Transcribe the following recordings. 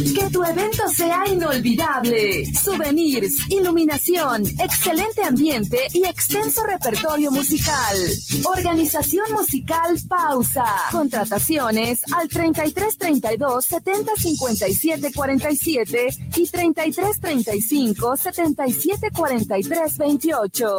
Que tu evento sea inolvidable. Souvenirs, iluminación, excelente ambiente y extenso repertorio musical. Organización musical Pausa. Contrataciones al 3332 70 57 47 y 3335 77 43 28.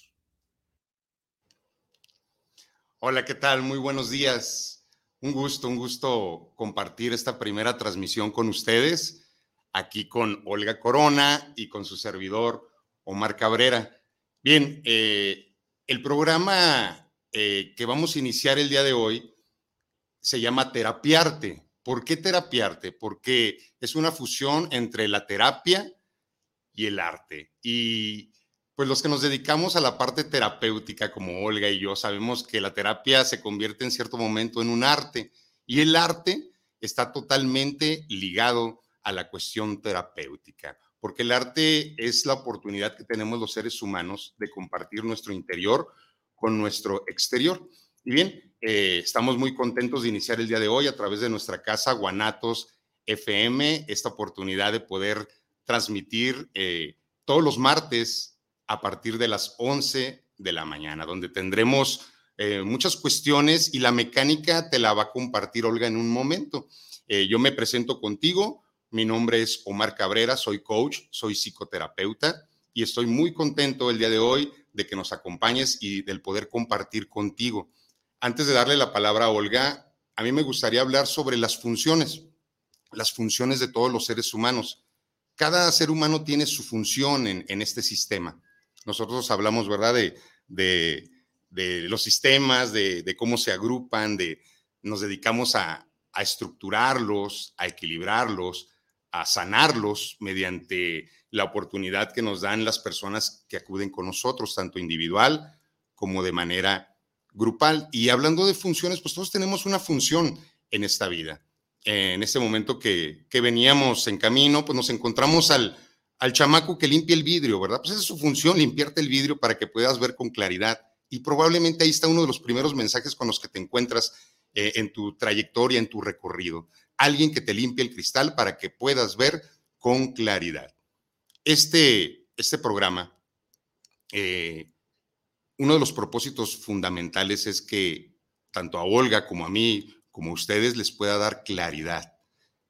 Hola, ¿qué tal? Muy buenos días. Un gusto, un gusto compartir esta primera transmisión con ustedes, aquí con Olga Corona y con su servidor Omar Cabrera. Bien, eh, el programa eh, que vamos a iniciar el día de hoy se llama Terapiarte. ¿Por qué Terapiarte? Porque es una fusión entre la terapia y el arte. Y pues los que nos dedicamos a la parte terapéutica, como Olga y yo, sabemos que la terapia se convierte en cierto momento en un arte y el arte está totalmente ligado a la cuestión terapéutica, porque el arte es la oportunidad que tenemos los seres humanos de compartir nuestro interior con nuestro exterior. Y bien, eh, estamos muy contentos de iniciar el día de hoy a través de nuestra casa Guanatos FM, esta oportunidad de poder transmitir eh, todos los martes a partir de las 11 de la mañana, donde tendremos eh, muchas cuestiones y la mecánica te la va a compartir Olga en un momento. Eh, yo me presento contigo, mi nombre es Omar Cabrera, soy coach, soy psicoterapeuta y estoy muy contento el día de hoy de que nos acompañes y del poder compartir contigo. Antes de darle la palabra a Olga, a mí me gustaría hablar sobre las funciones, las funciones de todos los seres humanos. Cada ser humano tiene su función en, en este sistema. Nosotros hablamos, ¿verdad?, de, los sistemas, de, cómo se agrupan, de nos dedicamos a, estructurarlos, a equilibrarlos, a sanarlos mediante la oportunidad que nos dan las personas que acuden con nosotros, tanto individual como de manera grupal. Y hablando de funciones, pues todos tenemos una función en esta vida. En este momento que, que veníamos en camino, pues nos encontramos al, al chamaco que limpia el vidrio, ¿verdad? Pues esa es su función, limpiarte el vidrio para que puedas ver con claridad. Y probablemente ahí está uno de los primeros mensajes con los que te encuentras eh, en tu trayectoria, en tu recorrido. Alguien que te limpie el cristal para que puedas ver con claridad. Este, este programa, eh, uno de los propósitos fundamentales es que tanto a Olga como a mí, como a ustedes, les pueda dar claridad.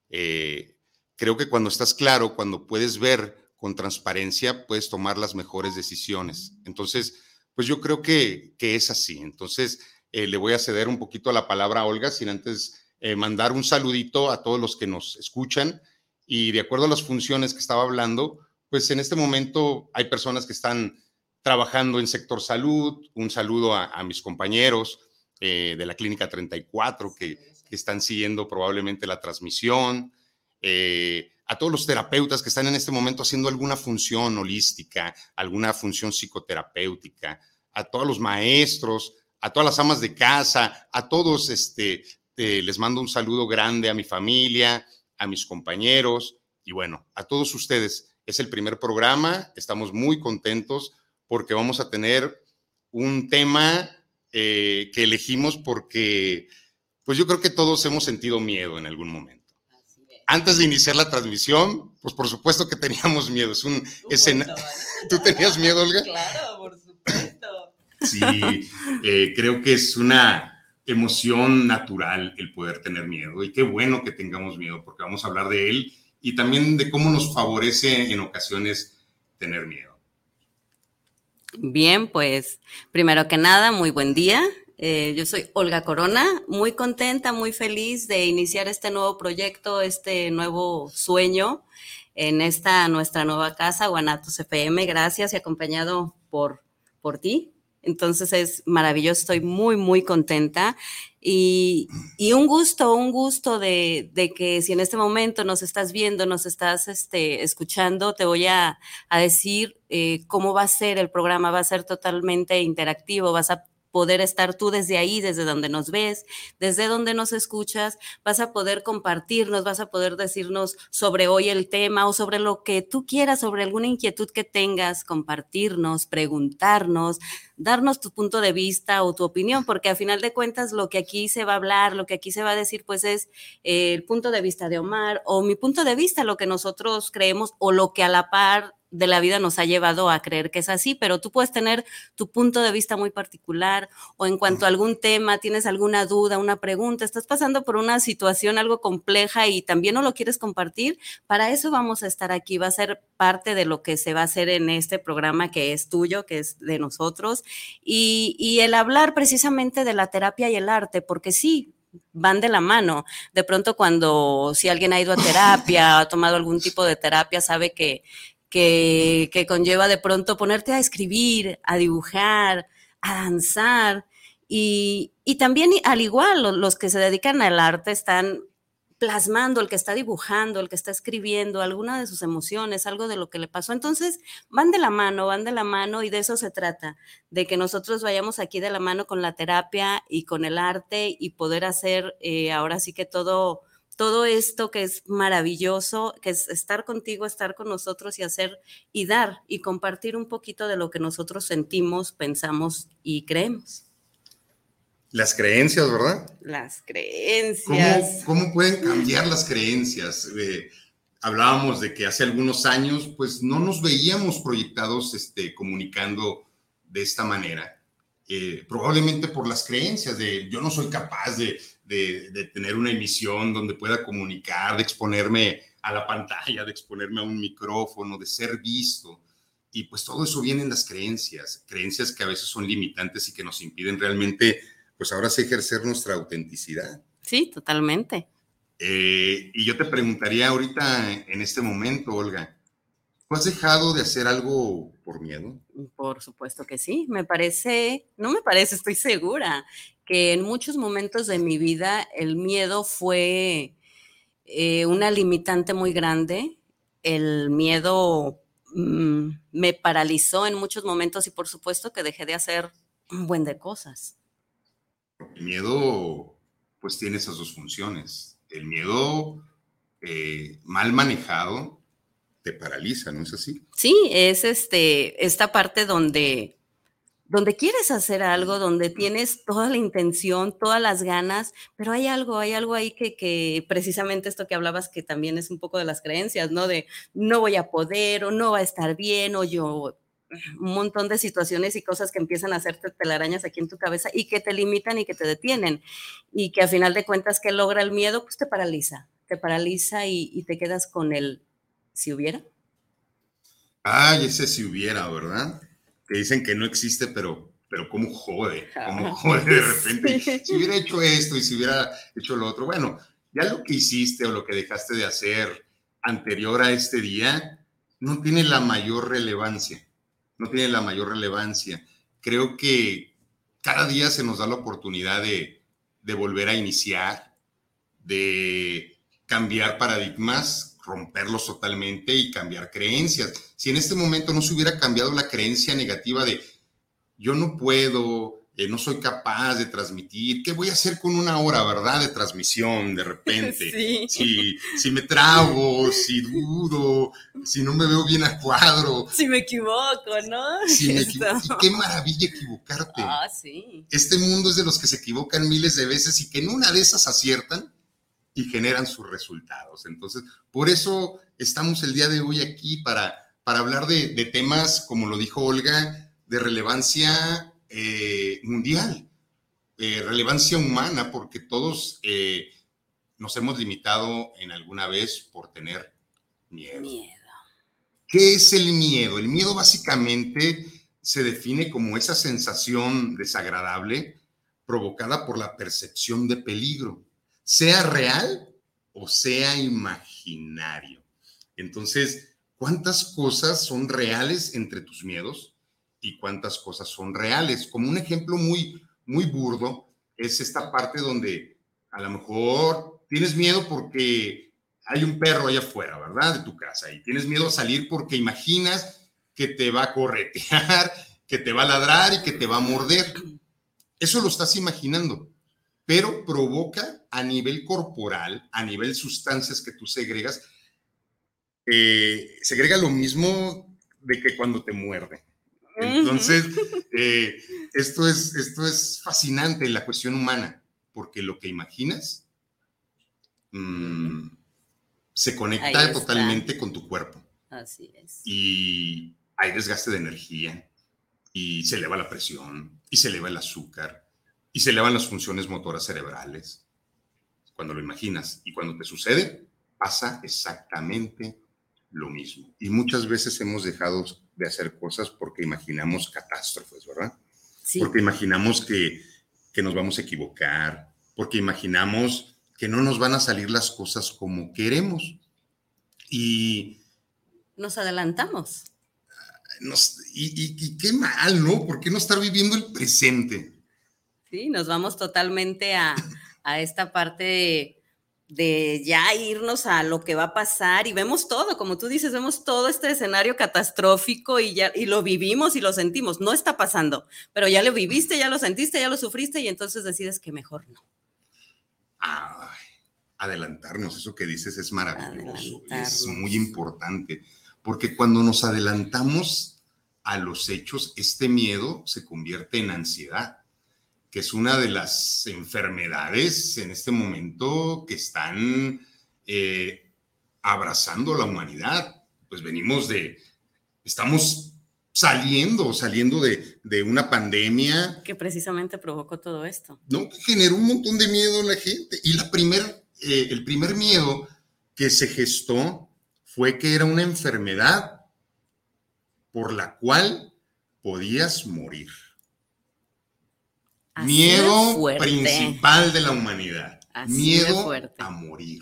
Eh, creo que cuando estás claro, cuando puedes ver con transparencia puedes tomar las mejores decisiones. Entonces, pues yo creo que, que es así. Entonces, eh, le voy a ceder un poquito la palabra a Olga, sin antes eh, mandar un saludito a todos los que nos escuchan. Y de acuerdo a las funciones que estaba hablando, pues en este momento hay personas que están trabajando en sector salud. Un saludo a, mis compañeros eh, de la Clínica 34 que, que, están siguiendo probablemente la transmisión a todos los terapeutas que están en este momento haciendo alguna función holística, alguna función psicoterapéutica, a todos los maestros, a todas las amas de casa, a todos, este, les mando un saludo grande a mi familia, a mis compañeros y bueno, a todos ustedes. Es el primer programa, estamos muy contentos porque vamos a tener un tema eh, que elegimos porque, pues yo creo que todos hemos sentido miedo en algún momento. Antes de iniciar la transmisión, pues por supuesto que teníamos miedo. Es un escenario. ¿Tú tenías miedo, Olga? Claro, por supuesto. Sí, eh, creo que es una emoción natural el poder tener miedo y qué bueno que tengamos miedo porque vamos a hablar de él y también de cómo nos favorece en ocasiones tener miedo. Bien, pues primero que nada, muy buen día. Eh, yo soy Olga Corona, muy contenta, muy feliz de iniciar este nuevo proyecto, este nuevo sueño en esta nuestra nueva casa, Guanatos FM. Gracias y acompañado por, por ti, entonces es maravilloso, estoy muy, muy contenta. Y, un gusto, un gusto de, que si en este momento nos estás viendo, nos estás este, escuchando, te voy a, decir eh, cómo va a ser el programa, va a ser totalmente interactivo, vas a poder estar tú desde ahí, desde donde nos ves, desde donde nos escuchas, vas a poder compartirnos, vas a poder decirnos sobre hoy el tema o sobre lo que tú quieras, sobre alguna inquietud que tengas, compartirnos, preguntarnos, darnos tu punto de vista o tu opinión, porque a final de cuentas lo que aquí se va a hablar, lo que aquí se va a decir, pues es eh, el punto de vista de Omar o mi punto de vista, lo que nosotros creemos o lo que a la par de la vida nos ha llevado a creer que es así, pero tú puedes tener tu punto de vista muy particular o en cuanto a algún tema, tienes alguna duda, una pregunta, estás pasando por una situación algo compleja y también no lo quieres compartir, para eso vamos a estar aquí, va a ser parte de lo que se va a hacer en este programa que es tuyo, que es de nosotros, y, y el hablar precisamente de la terapia y el arte, porque sí, van de la mano. De pronto cuando si alguien ha ido a terapia, ha tomado algún tipo de terapia, sabe que que, conlleva de pronto ponerte a escribir, a dibujar, a danzar. Y, también, al igual, los que se dedican al arte están plasmando, el que está dibujando, el que está escribiendo, alguna de sus emociones, algo de lo que le pasó. Entonces, van de la mano, van de la mano y de eso se trata, de que nosotros vayamos aquí de la mano con la terapia y con el arte y poder hacer eh, ahora sí que todo todo esto que es maravilloso, que es estar contigo, estar con nosotros y hacer y dar y compartir un poquito de lo que nosotros sentimos, pensamos y creemos. Las creencias, ¿verdad? Las creencias. ¿Cómo, pueden cambiar las creencias? Eh, hablábamos de que hace algunos años, pues no nos veíamos proyectados este, comunicando de esta manera. Eh, probablemente por las creencias de yo no soy capaz de, de, tener una emisión donde pueda comunicar, de exponerme a la pantalla, de exponerme a un micrófono, de ser visto. Y pues todo eso viene en las creencias, creencias que a veces son limitantes y que nos impiden realmente, pues ahora sí ejercer nuestra autenticidad. Sí, totalmente. Eh, y yo te preguntaría ahorita, en este momento, Olga, ¿tú has dejado de hacer algo por miedo? Por supuesto que sí, me parece, no me parece, estoy segura que en muchos momentos de mi vida el miedo fue eh, una limitante muy grande. El miedo mm, me paralizó en muchos momentos y por supuesto que dejé de hacer un buen de cosas. El miedo pues tiene esas dos funciones. El miedo eh, mal manejado te paraliza, ¿no es así? Sí, es este, esta parte donde donde quieres hacer algo, donde tienes toda la intención, todas las ganas, pero hay algo, hay algo ahí que, que, precisamente esto que hablabas, que también es un poco de las creencias, ¿no? De no voy a poder o no va a estar bien o yo, un montón de situaciones y cosas que empiezan a hacerte telarañas aquí en tu cabeza y que te limitan y que te detienen y que a final de cuentas que logra el miedo, pues te paraliza, te paraliza y, y te quedas con el si hubiera. Ay, ese si hubiera, ¿verdad? Que dicen que no existe, pero, pero cómo jode, cómo jode de repente. Si hubiera hecho esto y si hubiera hecho lo otro, bueno, ya lo que hiciste o lo que dejaste de hacer anterior a este día no tiene la mayor relevancia, no tiene la mayor relevancia. Creo que cada día se nos da la oportunidad de, de volver a iniciar, de cambiar paradigmas romperlos totalmente y cambiar creencias. Si en este momento no se hubiera cambiado la creencia negativa de yo no puedo, eh, no soy capaz de transmitir, ¿qué voy a hacer con una hora, verdad, de transmisión de repente? Sí. Si, me trago, si dudo, si no me veo bien a cuadro. Si me equivoco, ¿no? Si me equivoco. Y qué maravilla equivocarte. Ah, sí. Este mundo es de los que se equivocan miles de veces y que en una de esas aciertan y generan sus resultados. Entonces, por eso estamos el día de hoy aquí para, para hablar de, temas, como lo dijo Olga, de relevancia eh, mundial, eh, relevancia humana, porque todos eh, nos hemos limitado en alguna vez por tener miedo. Miedo. ¿Qué es el miedo? El miedo básicamente se define como esa sensación desagradable provocada por la percepción de peligro sea real o sea imaginario. Entonces, ¿cuántas cosas son reales entre tus miedos y cuántas cosas son reales? Como un ejemplo muy, muy burdo es esta parte donde a lo mejor tienes miedo porque hay un perro allá afuera, ¿verdad? De tu casa y tienes miedo a salir porque imaginas que te va a corretear, que te va a ladrar y que te va a morder. Eso lo estás imaginando pero provoca a nivel corporal, a nivel sustancias que tú segregas, eh, segrega lo mismo de que cuando te muerde. Entonces, eh, esto, es, esto es fascinante en la cuestión humana, porque lo que imaginas mm, se conecta totalmente con tu cuerpo. Así es. Y hay desgaste de energía, y se eleva la presión, y se eleva el azúcar, y se elevan las funciones motoras cerebrales. Cuando lo imaginas y cuando te sucede, pasa exactamente lo mismo. Y muchas veces hemos dejado de hacer cosas porque imaginamos catástrofes, ¿verdad? Sí. Porque imaginamos que, que nos vamos a equivocar, porque imaginamos que no nos van a salir las cosas como queremos. Y... Nos adelantamos. y, y, qué mal, ¿no? ¿Por qué no estar viviendo el presente? Sí, nos vamos totalmente a, esta parte de, ya irnos a lo que va a pasar y vemos todo, como tú dices, vemos todo este escenario catastrófico y ya y lo vivimos y lo sentimos. No está pasando, pero ya lo viviste, ya lo sentiste, ya lo sufriste y entonces decides que mejor no. Ay, adelantarnos, eso que dices es maravilloso, es muy importante, porque cuando nos adelantamos a los hechos, este miedo se convierte en ansiedad que es una de las enfermedades en este momento que están eh, abrazando la humanidad. Pues venimos de, estamos saliendo, saliendo de, de, una pandemia. Que precisamente provocó todo esto. No, que generó un montón de miedo en la gente. Y la primer, eh, el primer miedo que se gestó fue que era una enfermedad por la cual podías morir miedo principal de la humanidad. miedo a morir.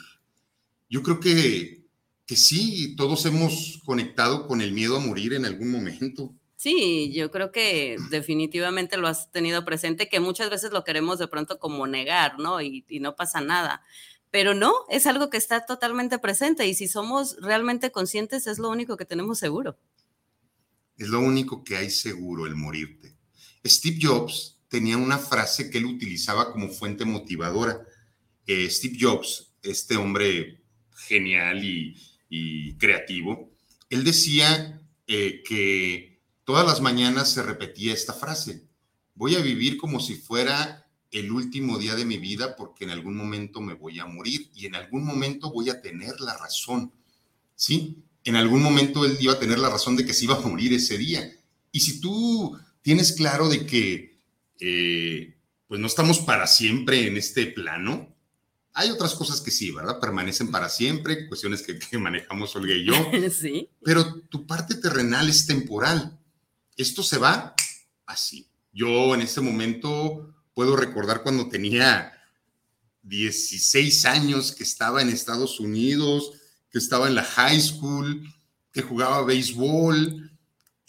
Yo creo que, que sí, todos hemos conectado con el miedo a morir en algún momento. Sí, yo creo que definitivamente lo has tenido presente, que muchas veces lo queremos de pronto como negar, ¿no? Y, y, no pasa nada. Pero no, es algo que está totalmente presente y si somos realmente conscientes es lo único que tenemos seguro. Es lo único que hay seguro, el morirte. Steve Jobs tenía una frase que él utilizaba como fuente motivadora. Eh, Steve Jobs, este hombre genial y, creativo, él decía eh, que todas las mañanas se repetía esta frase, voy a vivir como si fuera el último día de mi vida porque en algún momento me voy a morir y en algún momento voy a tener la razón. ¿Sí? En algún momento él iba a tener la razón de que se iba a morir ese día. Y si tú tienes claro de que eh, pues no estamos para siempre en este plano. Hay otras cosas que sí, ¿verdad? Permanecen para siempre, cuestiones que, manejamos Olga y yo. Sí. Pero tu parte terrenal es temporal. Esto se va así. Yo en este momento puedo recordar cuando tenía 16 años que estaba en Estados Unidos, que estaba en la high school, que jugaba béisbol,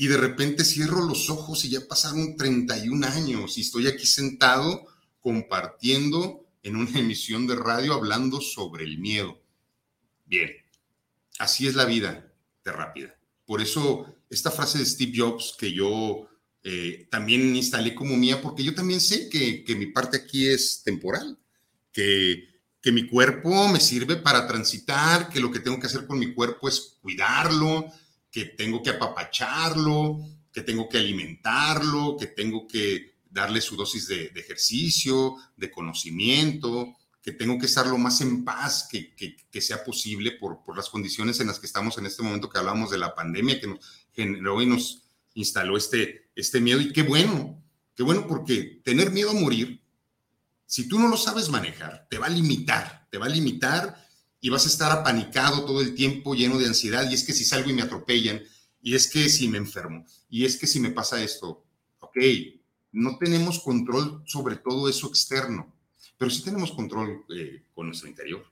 y de repente cierro los ojos y ya pasaron 31 años y estoy aquí sentado compartiendo en una emisión de radio hablando sobre el miedo. Bien, así es la vida de rápida. Por eso esta frase de Steve Jobs que yo eh, también instalé como mía, porque yo también sé que, que mi parte aquí es temporal, que, que mi cuerpo me sirve para transitar, que lo que tengo que hacer con mi cuerpo es cuidarlo, que tengo que apapacharlo, que tengo que alimentarlo, que tengo que darle su dosis de, ejercicio, de conocimiento, que tengo que estar lo más en paz que, sea posible por, las condiciones en las que estamos en este momento que hablamos de la pandemia que nos generó y nos instaló este, este miedo. Y qué bueno, qué bueno porque tener miedo a morir, si tú no lo sabes manejar, te va a limitar, te va a limitar y vas a estar apanicado todo el tiempo, lleno de ansiedad. Y es que si salgo y me atropellan, y es que si me enfermo, y es que si me pasa esto, ok, no tenemos control sobre todo eso externo, pero sí tenemos control eh, con nuestro interior.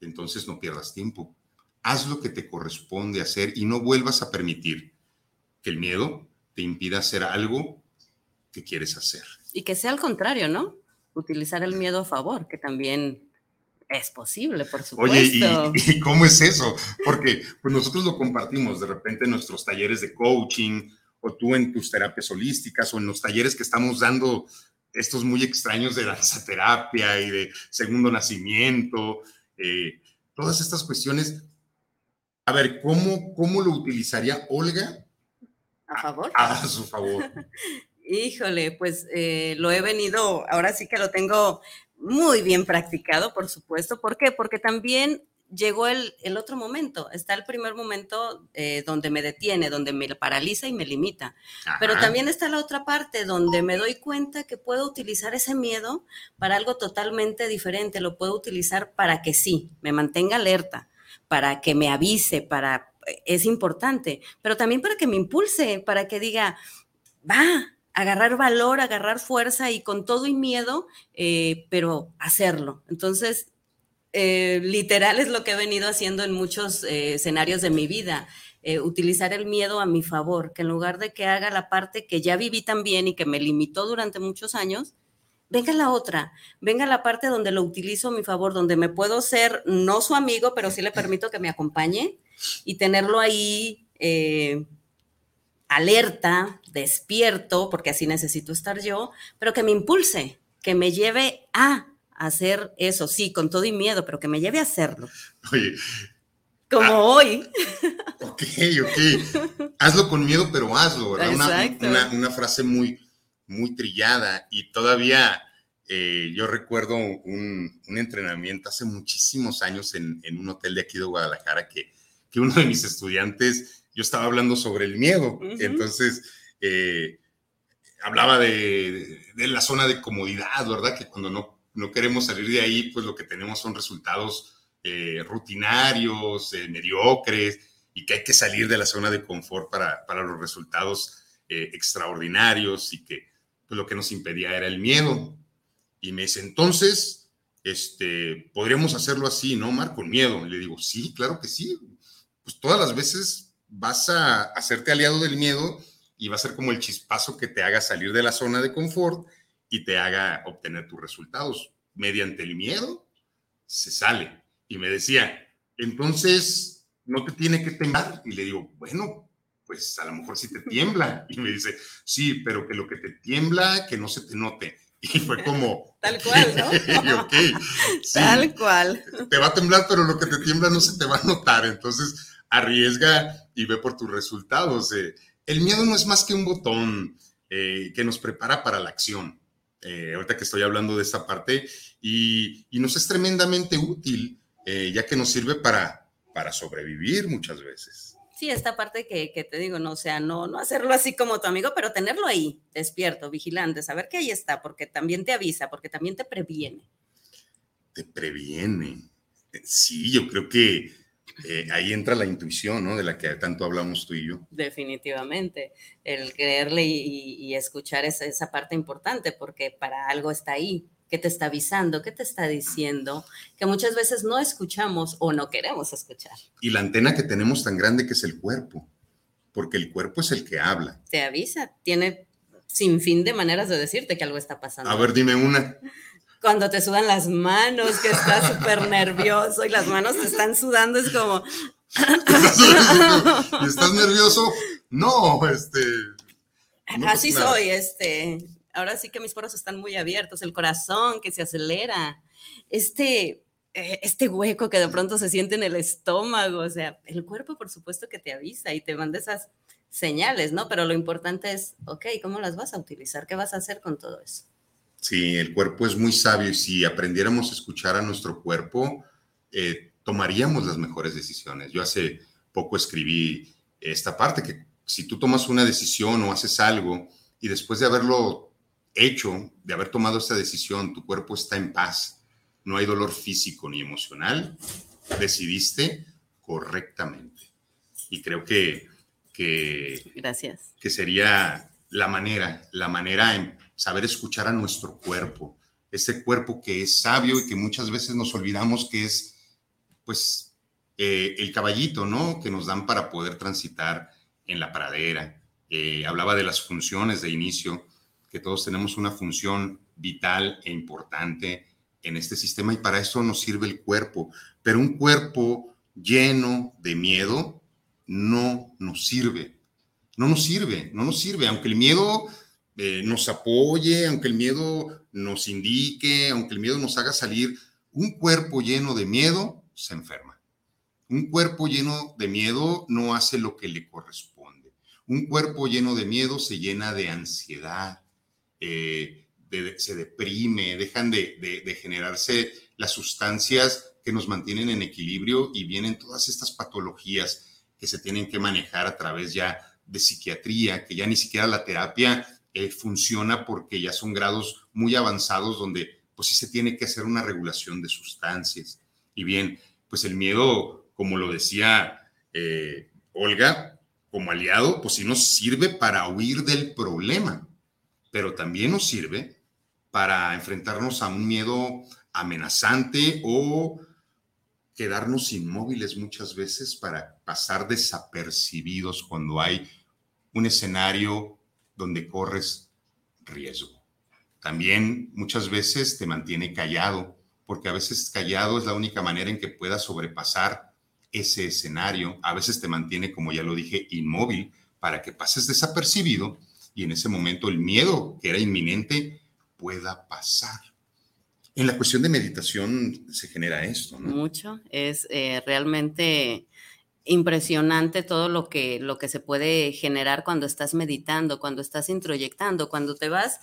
Entonces no pierdas tiempo. Haz lo que te corresponde hacer y no vuelvas a permitir que el miedo te impida hacer algo que quieres hacer. Y que sea al contrario, ¿no? Utilizar el miedo a favor, que también es posible, por supuesto. Oye, ¿y, cómo es eso? Porque pues nosotros lo compartimos de repente en nuestros talleres de coaching o tú en tus terapias holísticas o en los talleres que estamos dando estos muy extraños de danzaterapia y de segundo nacimiento, eh, todas estas cuestiones. A ver, ¿cómo, ¿cómo lo utilizaría Olga? A favor. A, su favor. Híjole, pues eh, lo he venido, ahora sí que lo tengo muy bien practicado, por supuesto. ¿Por qué? Porque también llegó el, otro momento. Está el primer momento eh, donde me detiene, donde me paraliza y me limita. Pero también está la otra parte donde me doy cuenta que puedo utilizar ese miedo para algo totalmente diferente. Lo puedo utilizar para que sí, me mantenga alerta, para que me avise, para... Es importante, pero también para que me impulse, para que diga, va, agarrar valor, agarrar fuerza y con todo y miedo, eh, pero hacerlo. Entonces, eh, literal es lo que he venido haciendo en muchos eh, escenarios de mi vida. utilizar el miedo a mi favor, que en lugar de que haga la parte que ya viví también y que me limitó durante muchos años, venga la otra, venga la parte donde lo utilizo a mi favor, donde me puedo ser no su amigo, pero sí le permito que me acompañe y tenerlo ahí alerta, despierto, porque así necesito estar yo, pero que me impulse, que me lleve a hacer eso, sí, con todo y miedo, pero que me lleve a hacerlo. Oye. Como ah, hoy. Ok, ok. Hazlo con miedo, pero hazlo, ¿verdad? Una, una, frase muy, muy trillada y todavía eh, yo recuerdo un, un, entrenamiento hace muchísimos años en, en, un hotel de aquí de Guadalajara que, que uno de mis estudiantes yo estaba hablando sobre el miedo. Entonces, eh, hablaba de, la zona de comodidad, ¿verdad? Que cuando no, no queremos salir de ahí, pues lo que tenemos son resultados eh, rutinarios, eh, mediocres, y que hay que salir de la zona de confort para, para los resultados extraordinarios y que pues, lo que nos impedía era el miedo. Y me dice, entonces, este, podríamos hacerlo así, ¿no, Mar? Con miedo. Le digo, sí, claro que sí. Pues todas las veces vas a hacerte aliado del miedo y va a ser como el chispazo que te haga salir de la zona de confort y te haga obtener tus resultados. Mediante el miedo se sale. Y me decía, entonces no te tiene que temblar. Y le digo, bueno, pues a lo mejor sí te tiembla. Y me dice, sí, pero que lo que te tiembla, que no se te note. Y fue como... Tal cual, ¿no? Tal cual. Te va a temblar, pero lo que te tiembla no se te va a notar. Entonces, arriesga y ve por tus resultados. Eh. El miedo no es más que un botón eh, que nos prepara para la acción. Eh, ahorita que estoy hablando de esta parte, y, nos es tremendamente útil, ya que nos sirve para, para sobrevivir muchas veces. Sí, esta parte que, que, te digo, no, o sea, no, no hacerlo así como tu amigo, pero tenerlo ahí, despierto, vigilante, saber que ahí está, porque también te avisa, porque también te previene. Te previene. Sí, yo creo que eh, ahí entra la intuición, ¿no? De la que tanto hablamos tú y yo. Definitivamente, el creerle y, escuchar esa, esa, parte importante, porque para algo está ahí, ¿qué te está avisando? ¿Qué te está diciendo? Que muchas veces no escuchamos o no queremos escuchar. Y la antena que tenemos tan grande que es el cuerpo, porque el cuerpo es el que habla. Te avisa, tiene sin fin de maneras de decirte que algo está pasando. A ver, dime una cuando te sudan las manos, que estás súper nervioso y las manos te están sudando, es como, ¿Estás nervioso? No, este. Así soy, este. Ahora sí que mis poros están muy abiertos, el corazón que se acelera, este, eh, este hueco que de pronto se siente en el estómago, o sea, el cuerpo por supuesto que te avisa y te manda esas señales, ¿no? Pero lo importante es, ok, ¿cómo las vas a utilizar? ¿Qué vas a hacer con todo eso? Sí, el cuerpo es muy sabio y si aprendiéramos a escuchar a nuestro cuerpo, eh, tomaríamos las mejores decisiones. Yo hace poco escribí esta parte, que si tú tomas una decisión o haces algo y después de haberlo hecho, de haber tomado esta decisión, tu cuerpo está en paz, no hay dolor físico ni emocional, decidiste correctamente. Y creo que, que, Gracias. que sería la manera, la manera en saber escuchar a nuestro cuerpo, ese cuerpo que es sabio y que muchas veces nos olvidamos que es, pues, eh, el caballito, ¿no? Que nos dan para poder transitar en la pradera. Eh, hablaba de las funciones de inicio, que todos tenemos una función vital e importante en este sistema y para eso nos sirve el cuerpo. Pero un cuerpo lleno de miedo no nos sirve. No nos sirve, no nos sirve, aunque el miedo eh, nos apoye, aunque el miedo nos indique, aunque el miedo nos haga salir, un cuerpo lleno de miedo se enferma. Un cuerpo lleno de miedo no hace lo que le corresponde. Un cuerpo lleno de miedo se llena de ansiedad, eh, se deprime, dejan de, de, generarse las sustancias que nos mantienen en equilibrio y vienen todas estas patologías que se tienen que manejar a través ya de psiquiatría, que ya ni siquiera la terapia eh, funciona porque ya son grados muy avanzados donde pues sí se tiene que hacer una regulación de sustancias. Y bien, pues el miedo, como lo decía eh, Olga, como aliado, pues sí nos sirve para huir del problema pero también nos sirve para enfrentarnos a un miedo amenazante o quedarnos inmóviles muchas veces para pasar desapercibidos cuando hay un escenario donde corres riesgo. También muchas veces te mantiene callado, porque a veces callado es la única manera en que puedas sobrepasar ese escenario. A veces te mantiene, como ya lo dije, inmóvil para que pases desapercibido y en ese momento el miedo que era inminente pueda pasar. En la cuestión de meditación se genera esto, ¿no? Mucho. Es eh, realmente impresionante todo lo que, lo que se puede generar cuando estás meditando, cuando estás introyectando, cuando te vas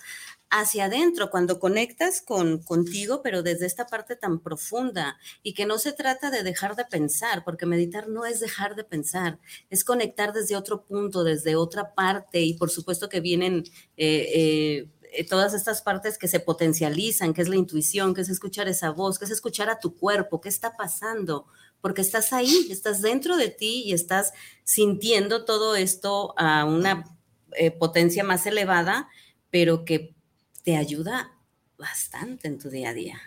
hacia adentro, cuando conectas con contigo, pero desde esta parte tan profunda. Y que no se trata de dejar de pensar, porque meditar no es dejar de pensar, es conectar desde otro punto, desde otra parte. Y por supuesto que vienen eh, eh, todas estas partes que se potencializan, que es la intuición, que es escuchar esa voz, que es escuchar a tu cuerpo, qué está pasando, porque estás ahí, estás dentro de ti y estás sintiendo todo esto a una eh, potencia más elevada, pero que te ayuda bastante en tu día a día.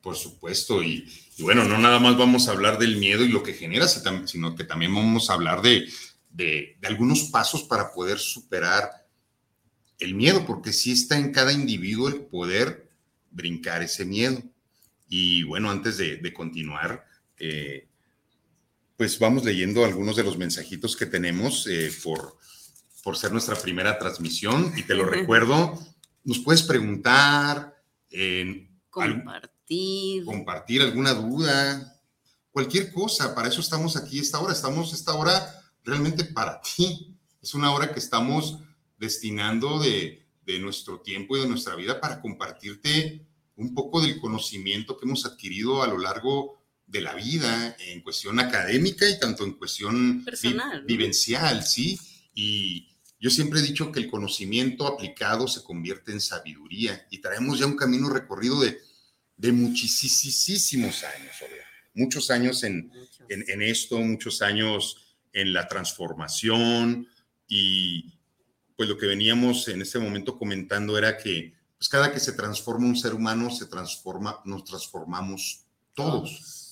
Por supuesto, y, bueno, no nada más vamos a hablar del miedo y lo que genera, sino que también vamos a hablar de, de, algunos pasos para poder superar el miedo, porque sí está en cada individuo el poder brincar ese miedo. Y bueno, antes de, continuar, eh, pues vamos leyendo algunos de los mensajitos que tenemos eh, por, por ser nuestra primera transmisión. Y te lo recuerdo, nos puedes preguntar, compartir. compartir alguna duda, cualquier cosa. Para eso estamos aquí esta hora. Estamos esta hora realmente para ti. Es una hora que estamos destinando de, de nuestro tiempo y de nuestra vida para compartirte un poco del conocimiento que hemos adquirido a lo largo de la vida en cuestión académica y tanto en cuestión Personal, vivencial, ¿sí? Y, yo siempre he dicho que el conocimiento aplicado se convierte en sabiduría y traemos ya un camino recorrido de, de muchísimos años, muchos años en, en, esto, muchos años en la transformación y pues lo que veníamos en este momento comentando era que pues cada que se transforma un ser humano, se transforma, nos transformamos todos,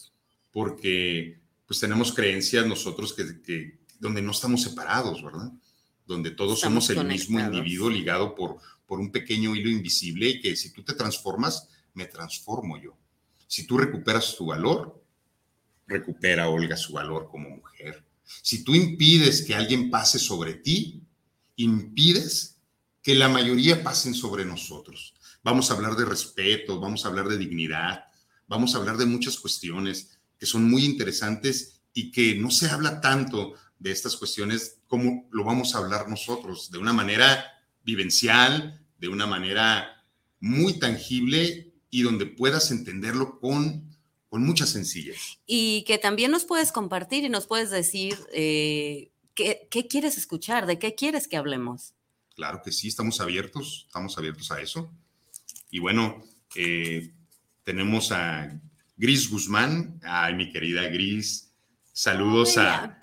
porque pues tenemos creencias nosotros que, que donde no estamos separados, ¿verdad? donde todos somos el mismo individuo ligado por, por un pequeño hilo invisible y que si tú te transformas, me transformo yo. Si tú recuperas tu valor, recupera, Olga, su valor como mujer. Si tú impides que alguien pase sobre ti, impides que la mayoría pasen sobre nosotros. Vamos a hablar de respeto, vamos a hablar de dignidad, vamos a hablar de muchas cuestiones que son muy interesantes y que no se habla tanto de estas cuestiones como lo vamos a hablar nosotros, de una manera vivencial, de una manera muy tangible y donde puedas entenderlo con, con mucha sencillez. Y que también nos puedes compartir y nos puedes decir eh, qué, qué quieres escuchar, de qué quieres que hablemos. Claro que sí, estamos abiertos, estamos abiertos a eso. Y bueno, eh, tenemos a Gris Guzmán, ay, mi querida Gris, saludos a,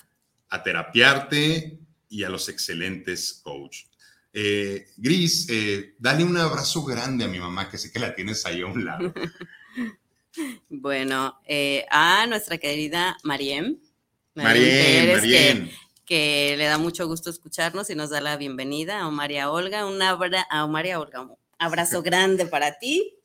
a Terapiarte y a los excelentes coach. Eh, Gris, eh, dale un abrazo grande a mi mamá, que sé que la tienes ahí a un lado. bueno, eh, a nuestra querida Mariem. Mariem, Mariem. Que, le da mucho gusto escucharnos y nos da la bienvenida a Omar y a Olga. Un abra a Omar y a Olga, un abrazo grande para ti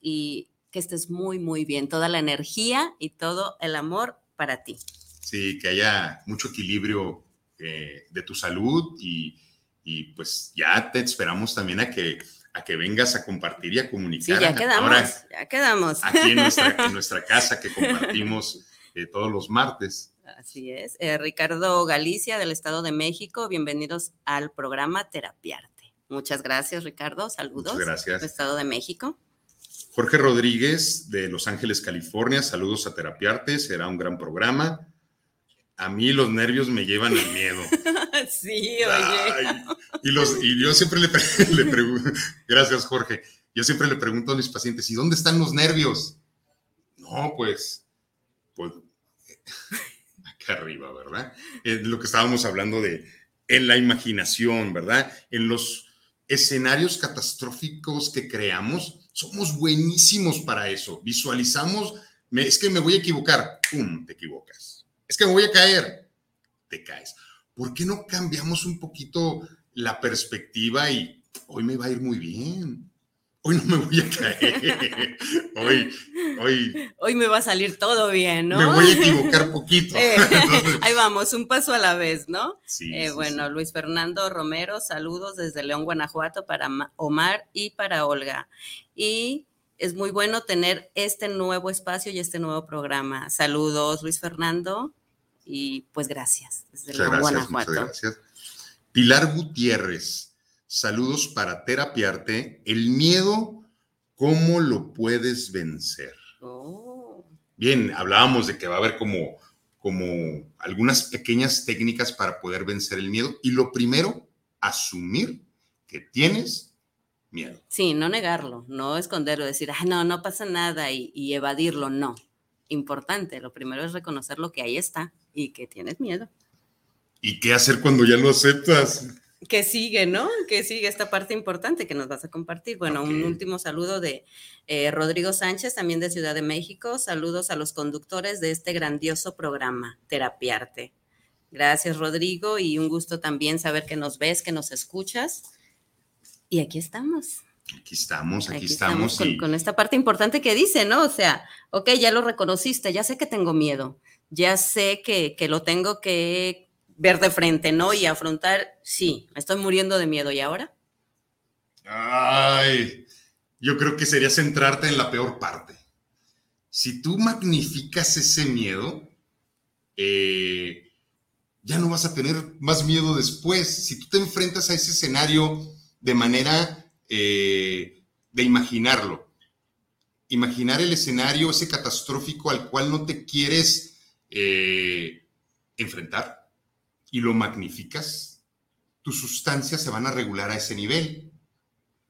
y que estés muy, muy bien. Toda la energía y todo el amor para ti. Sí, que haya mucho equilibrio de tu salud y y pues ya te esperamos también a que, a que vengas a compartir y a comunicar. Sí, ya quedamos, ya quedamos. Aquí en nuestra, casa que compartimos eh, todos los martes. Así es. Eh, Ricardo Galicia del Estado de México, bienvenidos al programa Terapiarte. Muchas gracias, Ricardo. Saludos. Muchas gracias. Del Estado de México. Jorge Rodríguez de Los Ángeles, California. Saludos a Terapiarte. Será un gran programa. A mí los nervios me llevan al miedo. sí, oye. y, los, y yo siempre le, le pregunto, gracias Jorge, yo siempre le pregunto a mis pacientes, ¿y dónde están los nervios? No, pues, pues, acá arriba, ¿verdad? Lo que estábamos hablando de, en la imaginación, ¿verdad? En los escenarios catastróficos que creamos, somos buenísimos para eso. Visualizamos, es que me voy a equivocar, ¡pum! Te equivocas es que me voy a caer, te caes. ¿Por qué no cambiamos un poquito la perspectiva y hoy me va a ir muy bien? Hoy no me voy a caer. Hoy, hoy. Hoy me va a salir todo bien, ¿no? Me voy a equivocar poquito. Eh, ahí vamos, un paso a la vez, ¿no? Sí. Eh, bueno, Luis Fernando Romero, saludos desde León, Guanajuato, para Omar y para Olga. Y es muy bueno tener este nuevo espacio y este nuevo programa. Saludos, Luis Fernando, y pues gracias. Desde muchas gracias, muchas gracias. Pilar Gutiérrez, saludos para terapiarte. El miedo, ¿cómo lo puedes vencer? Oh. Bien, hablábamos de que va a haber como, como algunas pequeñas técnicas para poder vencer el miedo. Y lo primero, asumir que tienes miedo. Sí, no negarlo, no esconderlo, decir, ah, no, no pasa nada y, evadirlo, no. Importante, lo primero es reconocer lo que ahí está y que tienes miedo. ¿Y qué hacer cuando ya lo aceptas? Que sigue, ¿no? Que sigue esta parte importante que nos vas a compartir. Bueno, un último saludo de eh, Rodrigo Sánchez, también de Ciudad de México. Saludos a los conductores de este grandioso programa, Terapiarte. Gracias, Rodrigo, y un gusto también saber que nos ves, que nos escuchas. Y aquí estamos. Aquí estamos, aquí, estamos. con, esta parte importante que dice, ¿no? O sea, ok, ya lo reconociste, ya sé que tengo miedo, ya sé que, que lo tengo que ver de frente, ¿no? Y afrontar, sí, me estoy muriendo de miedo. ¿Y ahora? Ay, yo creo que sería centrarte en la peor parte. Si tú magnificas ese miedo, eh, ya no vas a tener más miedo después. Si tú te enfrentas a ese escenario de manera eh, de imaginarlo. Imaginar el escenario, ese catastrófico al cual no te quieres eh, enfrentar y lo magnificas, tus sustancias se van a regular a ese nivel.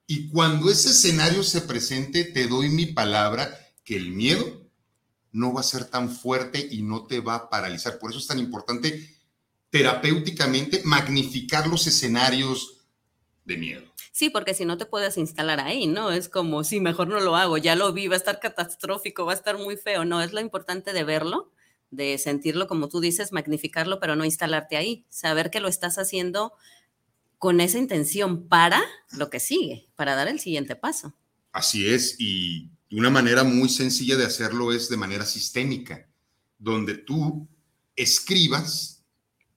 Y cuando ese escenario se presente, te doy mi palabra que el miedo no va a ser tan fuerte y no te va a paralizar. Por eso es tan importante terapéuticamente magnificar los escenarios de miedo. Sí, porque si no te puedes instalar ahí, ¿no? Es como, sí, mejor no lo hago, ya lo vi, va a estar catastrófico, va a estar muy feo. No, es lo importante de verlo, de sentirlo, como tú dices, magnificarlo, pero no instalarte ahí. Saber que lo estás haciendo con esa intención para lo que sigue, para dar el siguiente paso. Así es, y una manera muy sencilla de hacerlo es de manera sistémica. donde tú escribas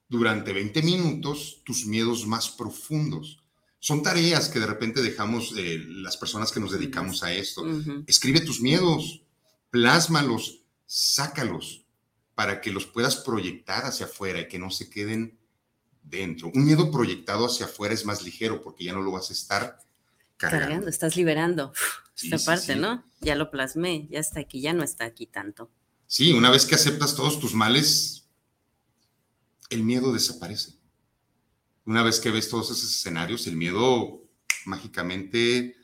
durante 20 minutos tus miedos más profundos. Son tareas que de repente dejamos eh, las personas que nos dedicamos a esto. Escribe tus miedos, plásmalos, sácalos para que los puedas proyectar hacia afuera y que no se queden dentro. Un miedo proyectado hacia afuera es más ligero porque ya no lo vas a estar cargando. estás liberando esta parte, ¿no? Ya lo plasmé, ya está aquí, ya no está aquí tanto. Sí, una vez que aceptas todos tus males, el miedo desaparece. Una vez que ves todos esos escenarios, el miedo mágicamente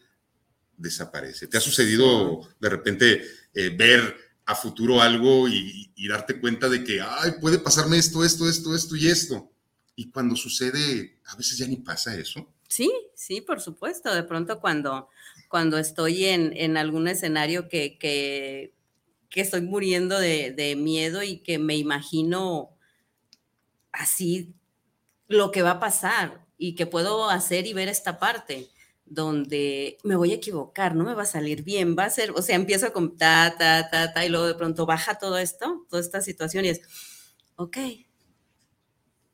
desaparece. ¿Te ha sucedido de repente eh, ver a futuro algo y, darte cuenta de que, ay, puede pasarme esto, esto, esto, esto y esto? Y cuando sucede, a veces ya ni pasa eso. Sí, sí, por supuesto. De pronto cuando, cuando estoy en, algún escenario que, que, estoy muriendo de, de, miedo y que me imagino así lo que va a pasar y que puedo hacer y ver esta parte donde me voy a equivocar, no me va a salir bien, va a ser, o sea, empiezo con ta, ta, ta, ta, y luego de pronto baja todo esto, toda esta situación y es, ok,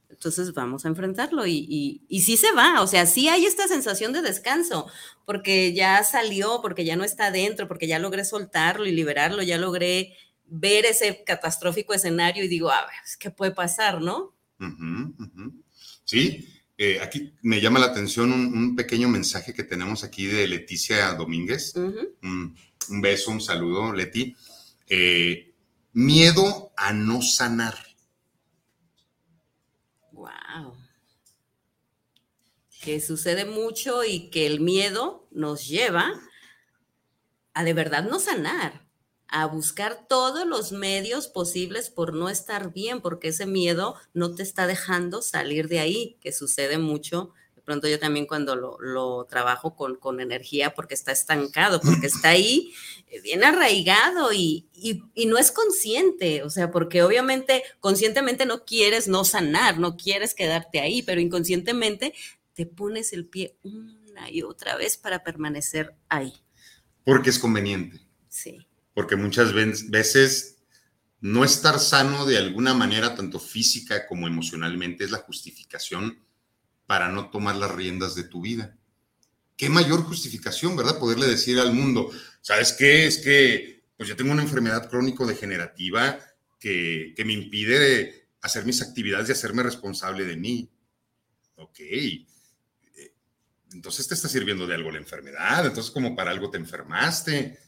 entonces vamos a enfrentarlo y, y, sí se va, o sea, sí hay esta sensación de descanso, porque ya salió, porque ya no está adentro, porque ya logré soltarlo y liberarlo, ya logré ver ese catastrófico escenario y digo, a ver, ¿qué puede pasar, no? Sí, eh, aquí me llama la atención un, pequeño mensaje que tenemos aquí de Leticia Domínguez. un, beso, un saludo, Leti. Eh, miedo a no sanar. Wow. Que sucede mucho y que el miedo nos lleva a de verdad no sanar a buscar todos los medios posibles por no estar bien, porque ese miedo no te está dejando salir de ahí, que sucede mucho. De pronto yo también cuando lo, trabajo con, con, energía, porque está estancado, porque está ahí eh, bien arraigado y, y, no es consciente, o sea, porque obviamente conscientemente no quieres no sanar, no quieres quedarte ahí, pero inconscientemente te pones el pie una y otra vez para permanecer ahí. Porque es conveniente. Sí porque muchas veces no estar sano de alguna manera, tanto física como emocionalmente, es la justificación para no tomar las riendas de tu vida. ¿Qué mayor justificación, verdad? Poderle decir al mundo, ¿sabes qué? Es que pues yo tengo una enfermedad crónico-degenerativa que, que me impide hacer mis actividades y hacerme responsable de mí. Ok. Eh, entonces te está sirviendo de algo la enfermedad, entonces como para algo te enfermaste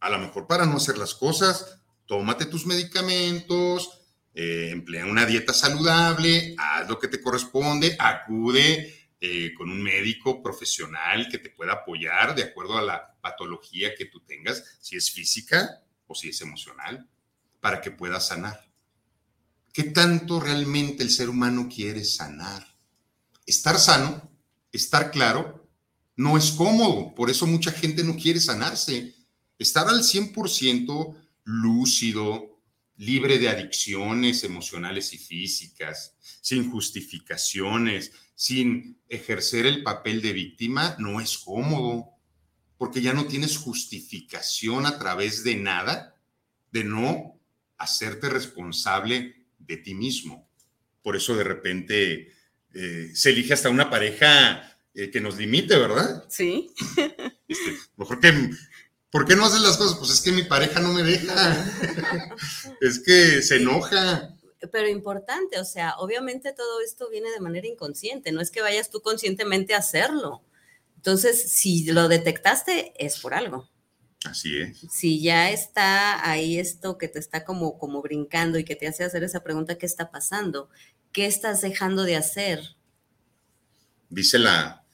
a lo mejor para no hacer las cosas, tómate tus medicamentos, eh, emplea una dieta saludable, haz lo que te corresponde, acude eh, con un médico profesional que te pueda apoyar de acuerdo a la patología que tú tengas, si es física o si es emocional, para que puedas sanar. ¿Qué tanto realmente el ser humano quiere sanar? Estar sano, estar claro, no es cómodo, por eso mucha gente no quiere sanarse estar al 100% lúcido, libre de adicciones emocionales y físicas, sin justificaciones, sin ejercer el papel de víctima, no es cómodo, porque ya no tienes justificación a través de nada, de no hacerte responsable de ti mismo. Por eso de repente eh, se elige hasta una pareja eh, que nos limite, ¿verdad? Sí. Este, mejor que ¿Por qué no haces las cosas? Pues es que mi pareja no me deja. es que se enoja. Pero importante, o sea, obviamente todo esto viene de manera inconsciente, no es que vayas tú conscientemente a hacerlo. Entonces, si lo detectaste, es por algo. Así es. Si ya está ahí esto que te está como, como brincando y que te hace hacer esa pregunta, ¿qué está pasando? ¿Qué estás dejando de hacer? Dice la,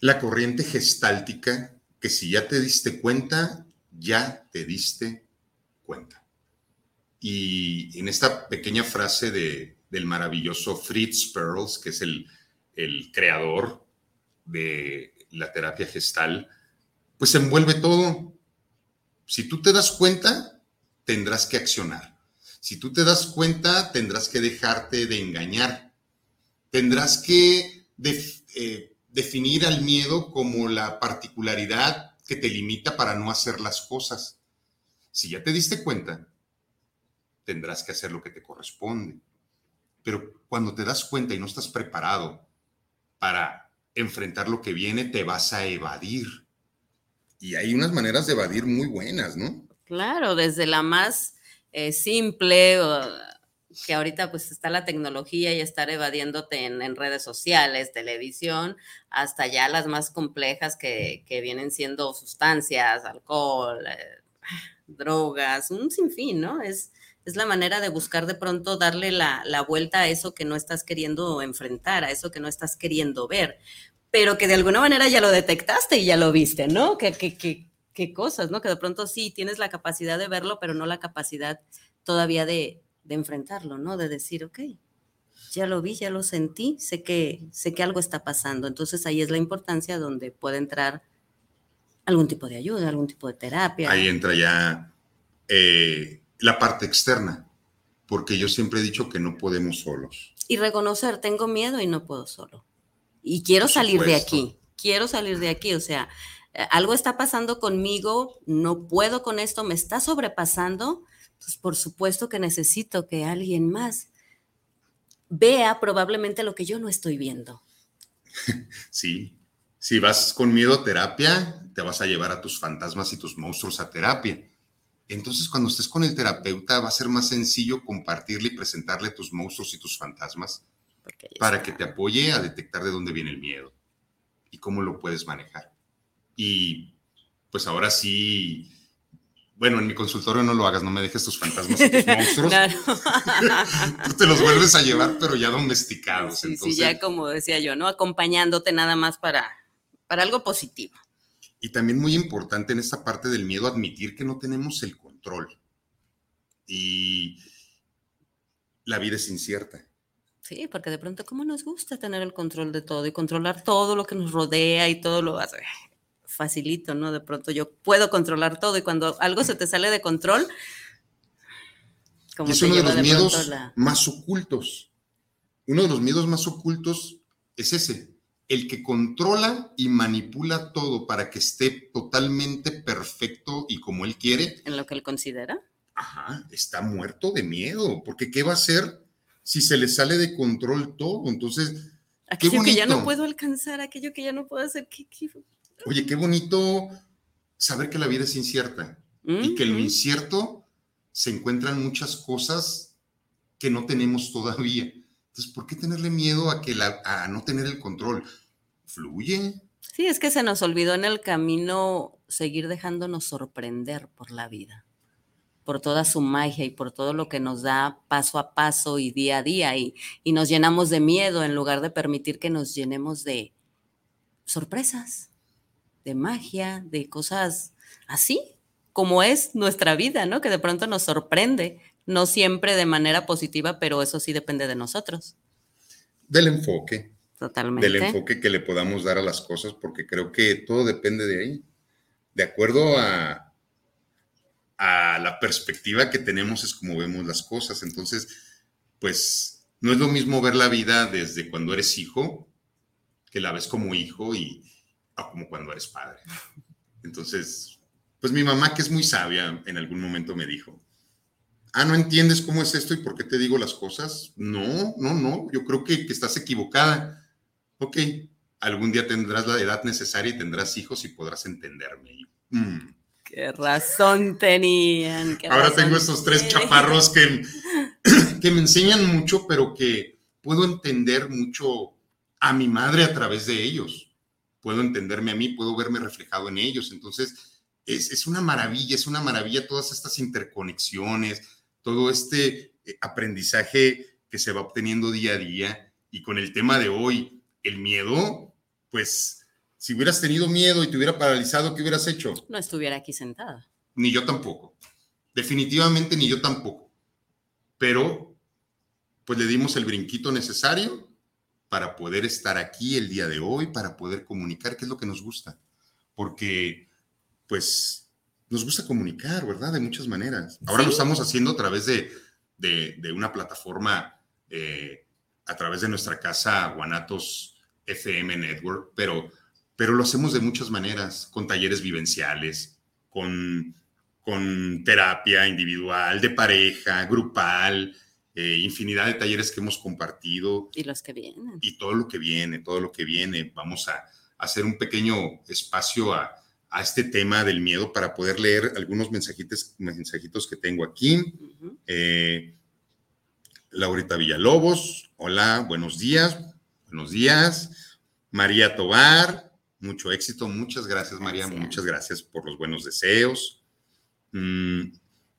la corriente gestáltica que si ya te diste cuenta, ya te diste cuenta. Y en esta pequeña frase de, del maravilloso Fritz Perls, que es el, el creador de la terapia gestal, pues se envuelve todo. Si tú te das cuenta, tendrás que accionar. Si tú te das cuenta, tendrás que dejarte de engañar. Tendrás que eh, definir al miedo como la particularidad que te limita para no hacer las cosas. Si ya te diste cuenta, tendrás que hacer lo que te corresponde. Pero cuando te das cuenta y no estás preparado para enfrentar lo que viene, te vas a evadir. Y hay unas maneras de evadir muy buenas, ¿no? Claro, desde la más eh, simple, que ahorita pues está la tecnología y estar evadiéndote en, redes sociales, televisión, hasta ya las más complejas que, vienen siendo sustancias, alcohol, eh, drogas, un sinfín, ¿no? Es, es la manera de buscar de pronto darle la, vuelta a eso que no estás queriendo enfrentar, a eso que no estás queriendo ver, pero que de alguna manera ya lo detectaste y ya lo viste, ¿no? ¿Qué, qué, cosas, ¿no? Que de pronto sí tienes la capacidad de verlo, pero no la capacidad todavía de, de enfrentarlo, ¿no? De decir, ok, ya lo vi, ya lo sentí, sé que, sé que algo está pasando. Entonces ahí es la importancia donde puede entrar algún tipo de ayuda, algún tipo de terapia. Ahí entra ya eh, la parte externa, porque yo siempre he dicho que no podemos solos. Y reconocer, tengo miedo y no puedo solo. Y quiero salir de aquí, quiero salir de aquí, o sea, eh, algo está pasando conmigo, no puedo con esto, me está sobrepasando, pues por supuesto que necesito que alguien más vea probablemente lo que yo no estoy viendo. Sí, si vas con miedo a terapia, te vas a llevar a tus fantasmas y tus monstruos a terapia. Entonces, cuando estés con el terapeuta, va a ser más sencillo compartirle y presentarle tus monstruos y tus fantasmas para que te apoye a detectar de dónde viene el miedo y cómo lo puedes manejar. Y pues ahora sí, bueno, en mi consultorio no lo hagas, no me dejes tus fantasmas y tus monstruos. Tú te los vuelves a llevar, pero ya domesticados. Sí, sí, ya como decía yo, ¿no? Acompañándote nada más para, para algo positivo. Y también muy importante en esta parte del miedo admitir que no tenemos el control. Y la vida es incierta. Sí, porque de pronto, ¿cómo nos gusta tener el control de todo y controlar todo lo que nos rodea y todo lo hace? Facilito, ¿no? De pronto yo puedo controlar todo y cuando algo se te sale de control... Como es uno de los miedos más ocultos. Uno de los miedos más ocultos es ese, el que controla y manipula todo para que esté totalmente perfecto y como él quiere. En lo que él considera. Ajá, está muerto de miedo, porque ¿qué va a hacer si se le sale de control todo? Entonces, aquello que ya no puedo alcanzar, aquello que ya no puedo hacer, ¿qué, qué, Oye, qué bonito saber que la vida es incierta y que en lo incierto se encuentran muchas cosas que no tenemos todavía. Entonces, ¿por qué tenerle miedo a, que la, a no tener el control? Fluye. Sí, es que se nos olvidó en el camino seguir dejándonos sorprender por la vida, por toda su magia y por todo lo que nos da paso a paso y día a día y, y nos llenamos de miedo en lugar de permitir que nos llenemos de sorpresas de magia, de cosas así, como es nuestra vida, ¿no? Que de pronto nos sorprende, no siempre de manera positiva, pero eso sí depende de nosotros. Del enfoque. Totalmente. Del enfoque que le podamos dar a las cosas, porque creo que todo depende de ahí. De acuerdo a, a la perspectiva que tenemos es como vemos las cosas. Entonces, pues no es lo mismo ver la vida desde cuando eres hijo, que la ves como hijo y, como cuando eres padre. Entonces, pues mi mamá, que es muy sabia, en algún momento me dijo, ah, ¿no entiendes cómo es esto y por qué te digo las cosas? No, no, no, yo creo que, estás equivocada. Ok, algún día tendrás la edad necesaria y tendrás hijos y podrás entenderme. Mm. Qué razón tenían. Ahora tengo estos tres chaparros que, que me enseñan mucho, pero que puedo entender mucho a mi madre a través de ellos puedo entenderme a mí, puedo verme reflejado en ellos. Entonces, es, una maravilla, es una maravilla todas estas interconexiones, todo este eh, aprendizaje que se va obteniendo día a día. Y con el tema de hoy, el miedo, pues, si hubieras tenido miedo y te hubiera paralizado, ¿qué hubieras hecho? No estuviera aquí sentada. Ni yo tampoco. Definitivamente ni yo tampoco. Pero, pues le dimos el brinquito necesario para poder estar aquí el día de hoy, para poder comunicar qué es lo que nos gusta. Porque, pues, nos gusta comunicar, ¿verdad? De muchas maneras. Ahora lo estamos haciendo a través de, de, una plataforma, eh, a través de nuestra casa Guanatos FM Network, pero, pero lo hacemos de muchas maneras, con talleres vivenciales, con, con terapia individual, de pareja, grupal, eh, infinidad de talleres que hemos compartido. Y los que vienen. Y todo lo que viene, todo lo que viene. Vamos a, hacer un pequeño espacio a, este tema del miedo para poder leer algunos mensajitos, mensajitos que tengo aquí. Eh, Laurita Villalobos, hola, buenos días, buenos días. María Tobar, mucho éxito, muchas gracias María, muchas gracias por los buenos deseos. Mm,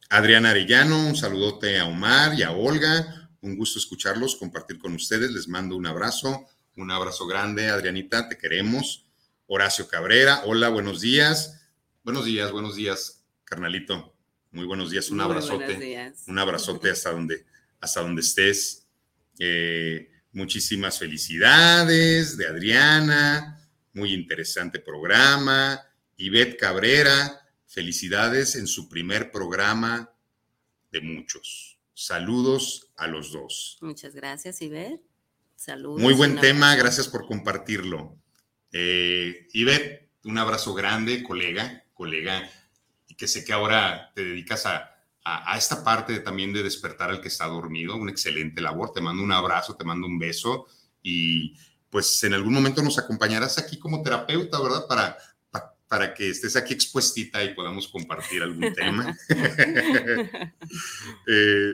Adriana Arellano, un saludote a Omar y a Olga. Un gusto escucharlos, compartir con ustedes. Les mando un abrazo, un abrazo grande, Adrianita, te queremos. Horacio Cabrera, hola, buenos días. Buenos días, buenos días, carnalito. Muy buenos días, un abrazote. Un abrazote hasta donde, hasta donde estés. Eh, muchísimas felicidades de Adriana, muy interesante programa. Ivette Cabrera, Felicidades en su primer programa de muchos. Saludos a los dos. Muchas gracias, Ivette. Saludos. Muy buen tema, gracias por compartirlo. Eh, Ivette, un abrazo grande, colega, colega, y que sé que ahora te dedicas a, a, esta parte también de despertar al que está dormido. Una excelente labor. Te mando un abrazo, te mando un beso y pues en algún momento nos acompañarás aquí como terapeuta, ¿verdad? Para, para que estés aquí expuestita y podamos compartir algún tema. Eh,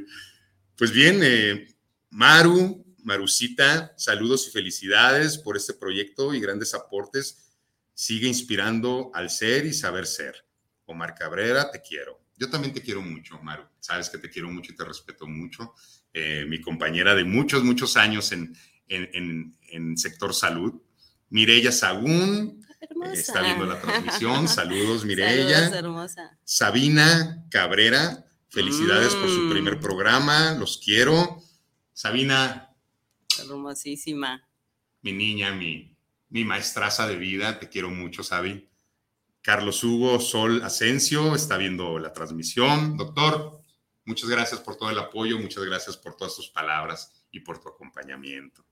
pues bien, eh, Maru, Marucita, saludos y felicidades por este proyecto y grandes aportes. Sigue inspirando al ser y saber ser. Omar Cabrera, te quiero. Yo también te quiero mucho, Maru. Sabes que te quiero mucho y te respeto mucho. Eh, mi compañera de muchos, muchos años en, en, en sector salud. Mireya Sagún, Está viendo la transmisión. Saludos, hermosa. Sabina Cabrera, felicidades por su primer mm. programa. Los quiero. Sabina. Hermosísima. Mi niña, mi, mi maestraza de vida. Te quiero mucho, Sabi. Carlos Hugo Sol Asensio está viendo la transmisión. Doctor, muchas gracias por todo el apoyo, muchas gracias por todas tus palabras y por tu acompañamiento.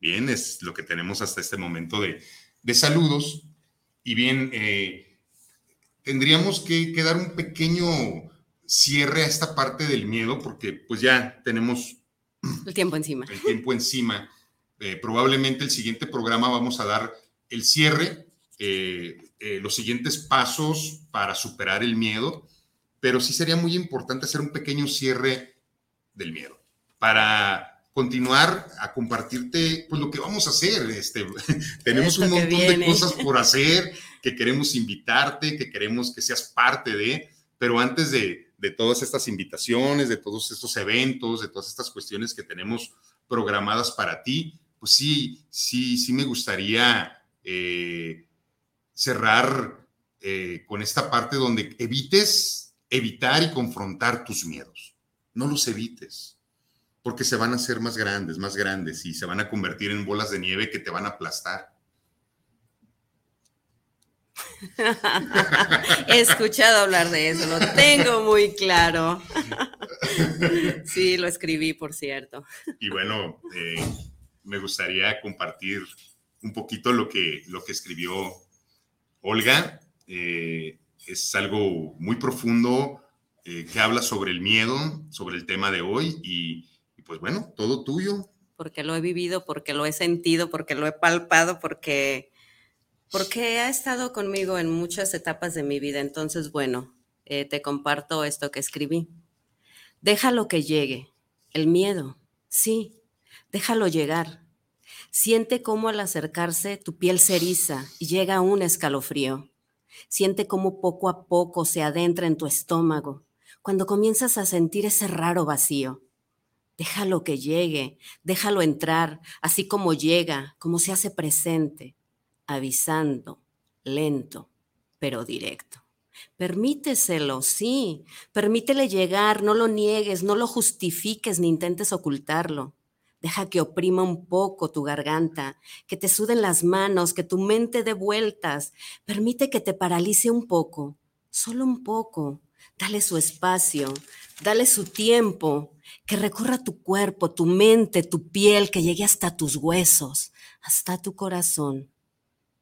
Bien, es lo que tenemos hasta este momento de, de saludos. Y bien, eh, tendríamos que, dar un pequeño cierre a esta parte del miedo, porque pues ya tenemos el tiempo encima. El tiempo encima. Eh, probablemente el siguiente programa vamos a dar el cierre, eh, los siguientes pasos para superar el miedo, pero sí sería muy importante hacer un pequeño cierre del miedo para continuar a compartirte pues lo que vamos a hacer. Este, tenemos un montón de cosas por hacer, que queremos invitarte, que queremos que seas parte de, pero antes de, de todas estas invitaciones, de todos estos eventos, de todas estas cuestiones que tenemos programadas para ti, pues sí, sí, sí me gustaría eh, cerrar eh, con esta parte donde evites evitar y confrontar tus miedos. No los evites porque se van a hacer más grandes, más grandes y se van a convertir en bolas de nieve que te van a aplastar. He escuchado hablar de eso, lo tengo muy claro. Sí, lo escribí, por cierto. Y bueno, eh, me gustaría compartir un poquito lo que, lo que escribió Olga. Eh, es algo muy profundo eh, que habla sobre el miedo, sobre el tema de hoy y pues bueno, todo tuyo. Porque lo he vivido, porque lo he sentido, porque lo he palpado, porque, porque ha estado conmigo en muchas etapas de mi vida. Entonces, bueno, eh, te comparto esto que escribí. Déjalo que llegue. El miedo, sí, déjalo llegar. Siente cómo al acercarse tu piel se eriza y llega un escalofrío. Siente cómo poco a poco se adentra en tu estómago, cuando comienzas a sentir ese raro vacío. Déjalo que llegue, déjalo entrar, así como llega, como se hace presente, avisando, lento, pero directo. Permíteselo, sí, permítele llegar, no lo niegues, no lo justifiques ni intentes ocultarlo. Deja que oprima un poco tu garganta, que te suden las manos, que tu mente dé vueltas. Permite que te paralice un poco, solo un poco. Dale su espacio, dale su tiempo, que recorra tu cuerpo, tu mente, tu piel, que llegue hasta tus huesos, hasta tu corazón.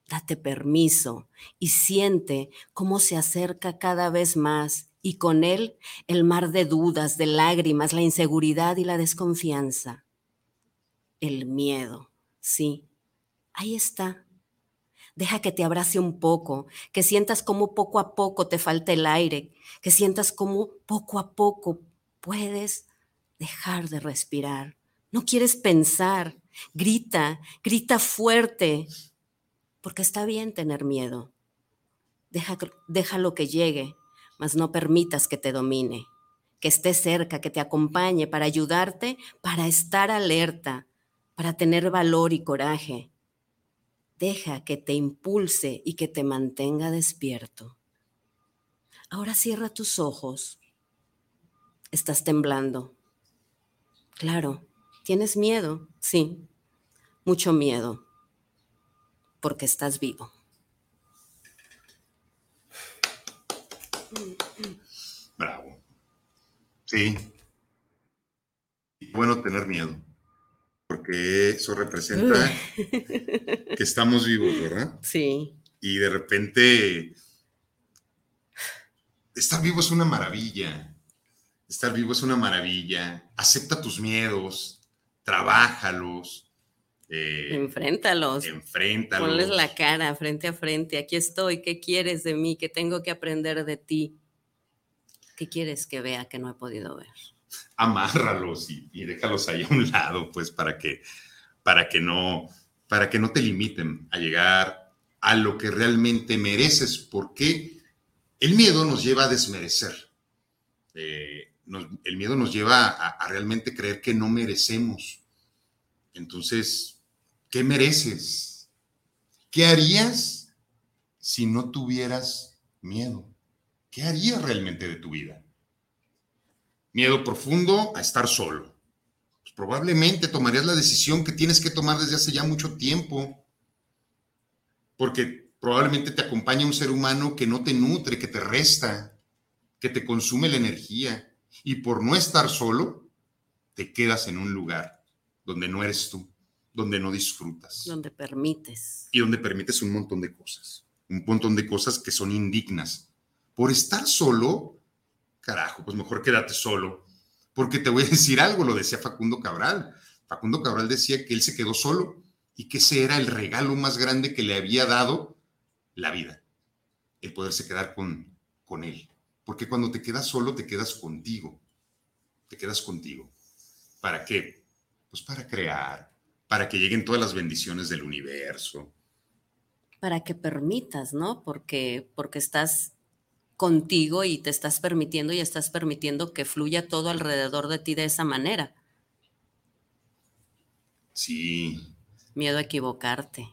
Date permiso y siente cómo se acerca cada vez más y con él el mar de dudas, de lágrimas, la inseguridad y la desconfianza. El miedo, sí, ahí está. Deja que te abrace un poco, que sientas como poco a poco te falta el aire, que sientas como poco a poco puedes dejar de respirar. No quieres pensar, grita, grita fuerte, porque está bien tener miedo. Deja, déjalo que llegue, mas no permitas que te domine, que esté cerca, que te acompañe para ayudarte, para estar alerta, para tener valor y coraje. Deja que te impulse y que te mantenga despierto. Ahora cierra tus ojos. Estás temblando. Claro, tienes miedo, sí, mucho miedo, porque estás vivo. Bravo. Sí. Bueno tener miedo, porque eso representa que estamos vivos, ¿verdad? Sí. Y de repente, estar vivo es una maravilla. Estar vivo es una maravilla. Acepta tus miedos, trabájalos. Eh, enfréntalos. Enfréntalos. Ponles la cara frente a frente. Aquí estoy. ¿Qué quieres de mí? ¿Qué tengo que aprender de ti? ¿Qué quieres que vea que no he podido ver? Amárralos y, y déjalos ahí a un lado, pues, para que, para que no, para que no te limiten a llegar a lo que realmente mereces, porque el miedo nos lleva a desmerecer. Eh, el miedo nos lleva a, realmente creer que no merecemos. Entonces, ¿qué mereces? ¿Qué harías si no tuvieras miedo? ¿Qué harías realmente de tu vida? Miedo profundo a estar solo. Pues probablemente tomarías la decisión que tienes que tomar desde hace ya mucho tiempo. Porque probablemente te acompaña un ser humano que no te nutre, que te resta, que te consume la energía y por no estar solo, te quedas en un lugar donde no eres tú, donde no disfrutas. Donde permites. Y donde permites un montón de cosas, un montón de cosas que son indignas. Por estar solo, carajo, pues mejor quédate solo, porque te voy a decir algo, lo decía Facundo Cabral. Facundo Cabral decía que él se quedó solo y que ese era el regalo más grande que le había dado la vida, el poderse quedar con, con él. Porque cuando te quedas solo, te quedas contigo. Te quedas contigo. ¿Para qué? Pues para crear, para que lleguen todas las bendiciones del universo. Para que permitas, ¿no? Porque, porque estás contigo y te estás permitiendo y estás permitiendo que fluya todo alrededor de ti de esa manera. Sí. Miedo a equivocarte.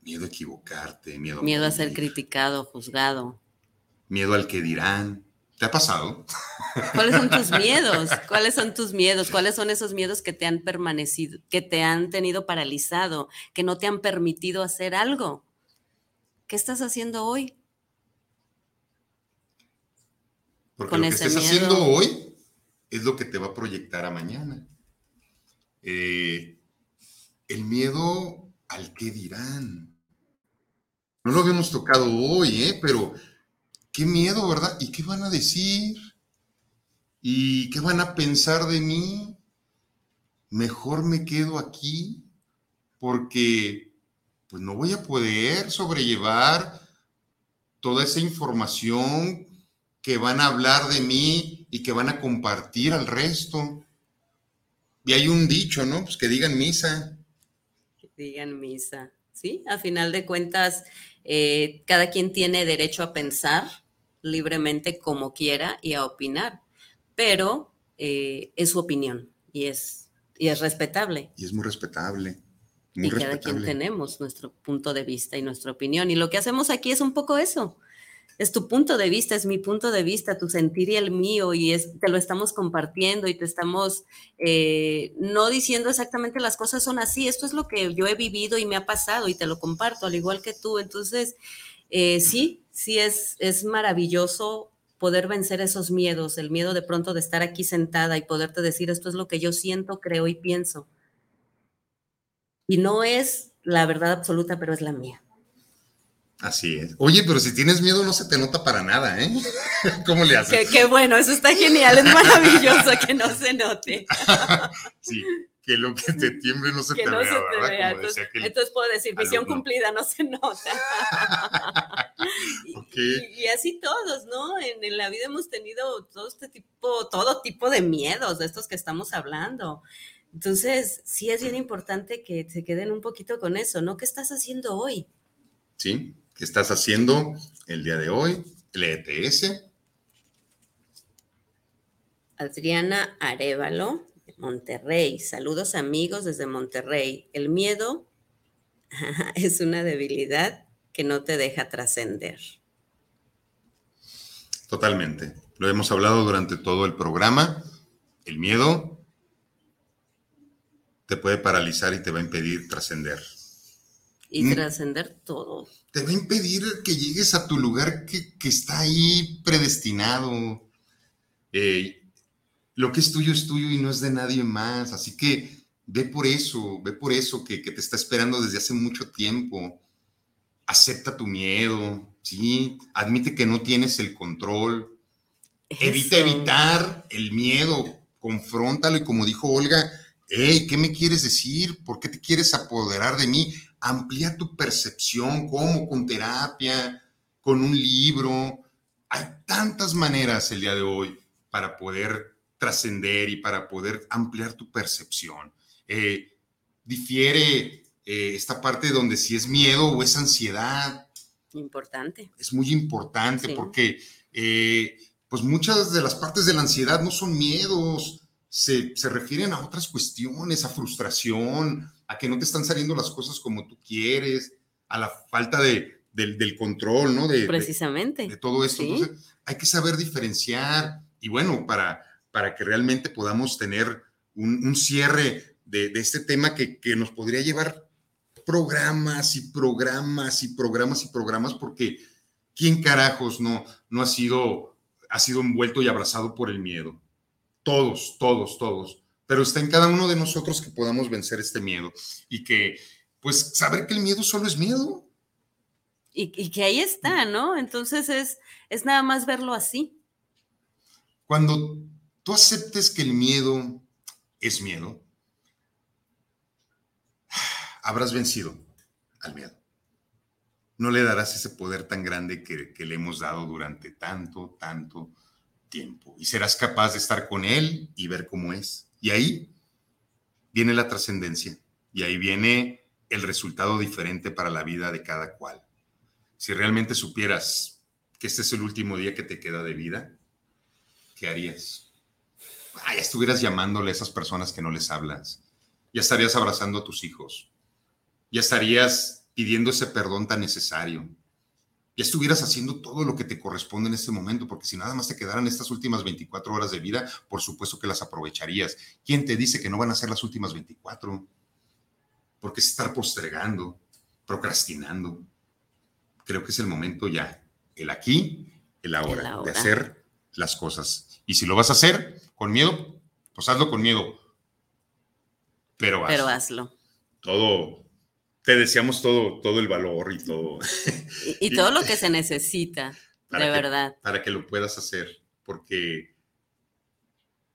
Miedo a equivocarte, miedo a Miedo a ser criticado, juzgado miedo al que dirán. ¿Te ha pasado? ¿Cuáles son tus miedos? ¿Cuáles son tus miedos? ¿Cuáles son esos miedos que te han permanecido, que te han tenido paralizado, que no te han permitido hacer algo? ¿Qué estás haciendo hoy? Porque lo que estés haciendo hoy es lo que te va a proyectar a mañana. Eh, el miedo al que dirán. No lo habíamos tocado hoy, ¿eh? pero Qué miedo, ¿verdad? ¿Y qué van a decir? ¿Y qué van a pensar de mí? Mejor me quedo aquí porque pues no voy a poder sobrellevar toda esa información que van a hablar de mí y que van a compartir al resto. Y hay un dicho, ¿no? Pues que digan misa. Que digan misa, ¿sí? A final de cuentas, eh, cada quien tiene derecho a pensar, libremente como quiera y a opinar, pero eh, es su opinión y es, y es respetable. Y es muy respetable. y cada quien tenemos nuestro punto de vista y nuestra opinión. Y lo que hacemos aquí es un poco eso. Es tu punto de vista, es mi punto de vista, tu sentir y el mío, y es, te lo estamos compartiendo y te estamos eh, no diciendo exactamente las cosas son así. Esto es lo que yo he vivido y me ha pasado y te lo comparto, al igual que tú. Entonces, eh, sí, sí es, es maravilloso poder vencer esos miedos, el miedo de pronto de estar aquí sentada y poderte decir esto es lo que yo siento, creo y pienso. Y no es la verdad absoluta, pero es la mía. Así es. Oye, pero si tienes miedo no se te nota para nada, ¿eh? ¿Cómo le haces? Qué, bueno, eso está genial, es maravilloso que no se note. sí, que lo que te tiemble no se te vea, Entonces, puedo decir, misión cumplida, no se nota. y, así todos, ¿no? En, en, la vida hemos tenido todo este tipo, todo tipo de miedos de estos que estamos hablando. Entonces, sí es bien importante que se queden un poquito con eso, ¿no? ¿Qué estás haciendo hoy? Sí, ¿Qué estás haciendo el día de hoy? El ETS. Adriana Arevalo, Monterrey. Saludos amigos desde Monterrey. El miedo es una debilidad que no te deja trascender. Totalmente. Lo hemos hablado durante todo el programa. El miedo te puede paralizar y te va a impedir trascender. Y mm. trascender todo te va a impedir que llegues a tu lugar que, está ahí predestinado. Eh, lo que es tuyo es tuyo y no es de nadie más. Así que ve por eso, ve por eso que, te está esperando desde hace mucho tiempo. Acepta tu miedo, ¿sí? Admite que no tienes el control. Evita evitar el miedo, confróntalo y como dijo Olga, hey, ¿qué me quieres decir? ¿Por qué te quieres apoderar de mí? amplía tu percepción, como con terapia, con un libro. Hay tantas maneras el día de hoy para poder trascender y para poder ampliar tu percepción. Eh, difiere eh, esta parte donde si es miedo o es ansiedad. Importante. Es muy importante porque eh, pues muchas de las partes de la ansiedad no son miedos, se, se refieren a otras cuestiones, a frustración, a que no te están saliendo las cosas como tú quieres, a la falta de, del, control, ¿no? De, Precisamente. De, todo esto. Entonces, hay que saber diferenciar y bueno, para, para que realmente podamos tener un, cierre de, este tema que, que nos podría llevar programas y programas y programas y programas, porque ¿quién carajos no, no ha sido, ha sido envuelto y abrazado por el miedo? Todos, todos, todos pero está en cada uno de nosotros que podamos vencer este miedo y que, pues, saber que el miedo solo es miedo. Y, que ahí está, ¿no? Entonces es, es nada más verlo así. Cuando tú aceptes que el miedo es miedo, habrás vencido al miedo. No le darás ese poder tan grande que, le hemos dado durante tanto, tanto tiempo. Y serás capaz de estar con él y ver cómo es y ahí viene la trascendencia y ahí viene el resultado diferente para la vida de cada cual. Si realmente supieras que este es el último día que te queda de vida, ¿qué harías? Ah, ya estuvieras llamándole a esas personas que no les hablas. Ya estarías abrazando a tus hijos. Ya estarías pidiendo ese perdón tan necesario ya estuvieras haciendo todo lo que te corresponde en este momento, porque si nada más te quedaran estas últimas 24 horas de vida, por supuesto que las aprovecharías. ¿Quién te dice que no van a ser las últimas 24? Porque es estar postergando, procrastinando. Creo que es el momento ya, el aquí, el ahora, de hacer las cosas. Y si lo vas a hacer con miedo, pues hazlo con miedo. Pero hazlo. Pero hazlo. Todo, te deseamos todo, todo el valor y todo. Y, todo lo que se necesita, de verdad. Para que lo puedas hacer, porque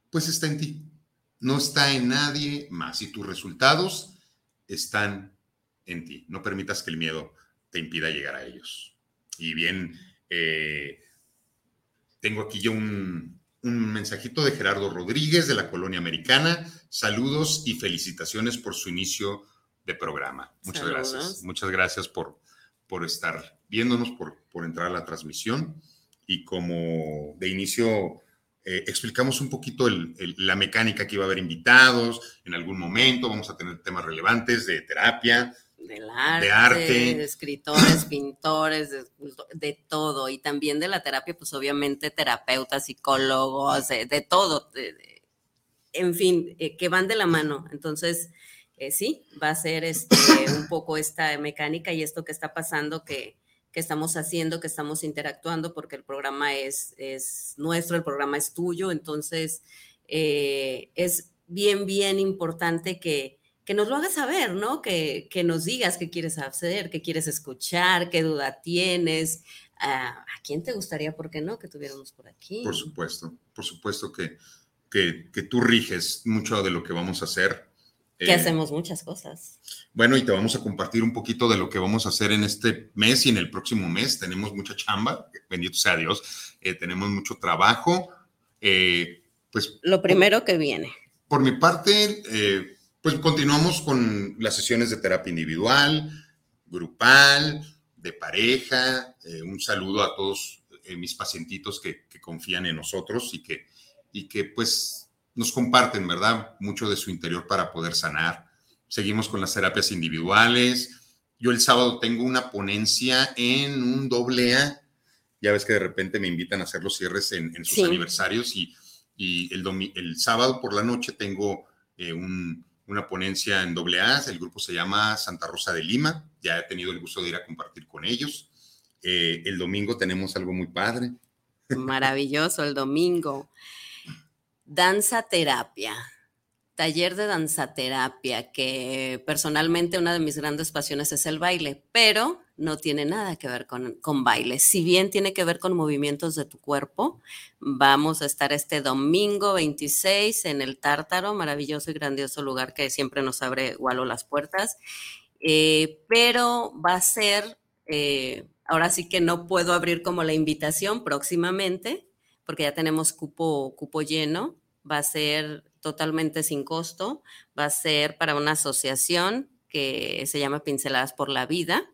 pues está en ti. No está en nadie más. Y tus resultados están en ti. No permitas que el miedo te impida llegar a ellos. Y bien, eh, tengo aquí yo un, un mensajito de Gerardo Rodríguez de la Colonia Americana. Saludos y felicitaciones por su inicio de programa. Muchas gracias. Muchas gracias por, por estar viéndonos, por, por entrar a la transmisión. Y como de inicio eh, explicamos un poquito la mecánica que iba a haber invitados en algún momento, vamos a tener temas relevantes de terapia, arte, de arte, de escritores, pintores, de, todo, y también de la terapia, pues obviamente terapeutas, psicólogos, de, todo, en fin, eh, que van de la mano. Entonces, sí, va a ser este, un poco esta mecánica y esto que está pasando que, estamos haciendo, que estamos interactuando, porque el programa es, es nuestro, el programa es tuyo, entonces eh, es bien, bien importante que, que nos lo hagas saber, ¿no? Que, que nos digas qué quieres hacer, qué quieres escuchar, qué duda tienes. ¿A quién te gustaría, por qué no, que tuviéramos por aquí? Por supuesto, por supuesto que, que, que tú riges mucho de lo que vamos a hacer. Que eh, hacemos muchas cosas. Bueno, y te vamos a compartir un poquito de lo que vamos a hacer en este mes y en el próximo mes. Tenemos mucha chamba, bendito sea Dios, eh, tenemos mucho trabajo. Eh, pues, lo primero que viene. Por mi parte, pues continuamos con las sesiones de terapia individual, grupal, de pareja. un saludo a todos mis pacientitos que, que, confían en nosotros y que, y que pues nos comparten, ¿verdad? Mucho de su interior para poder sanar. Seguimos con las terapias individuales. Yo el sábado tengo una ponencia en un doble A. Ya ves que de repente me invitan a hacer los cierres en, sus aniversarios y, el, el, sábado por la noche tengo eh, una ponencia en doble A. El grupo se llama Santa Rosa de Lima. Ya he tenido el gusto de ir a compartir con ellos. Eh, el domingo tenemos algo muy padre. Maravilloso el domingo. Danza terapia, taller de danza terapia, que personalmente una de mis grandes pasiones es el baile, pero no tiene nada que ver con, con, baile. Si bien tiene que ver con movimientos de tu cuerpo, vamos a estar este domingo 26 en el Tártaro, maravilloso y grandioso lugar que siempre nos abre Walo las puertas, eh, pero va a ser, eh, ahora sí que no puedo abrir como la invitación próximamente, porque ya tenemos cupo, cupo lleno, va a ser totalmente sin costo, va a ser para una asociación que se llama Pinceladas por la Vida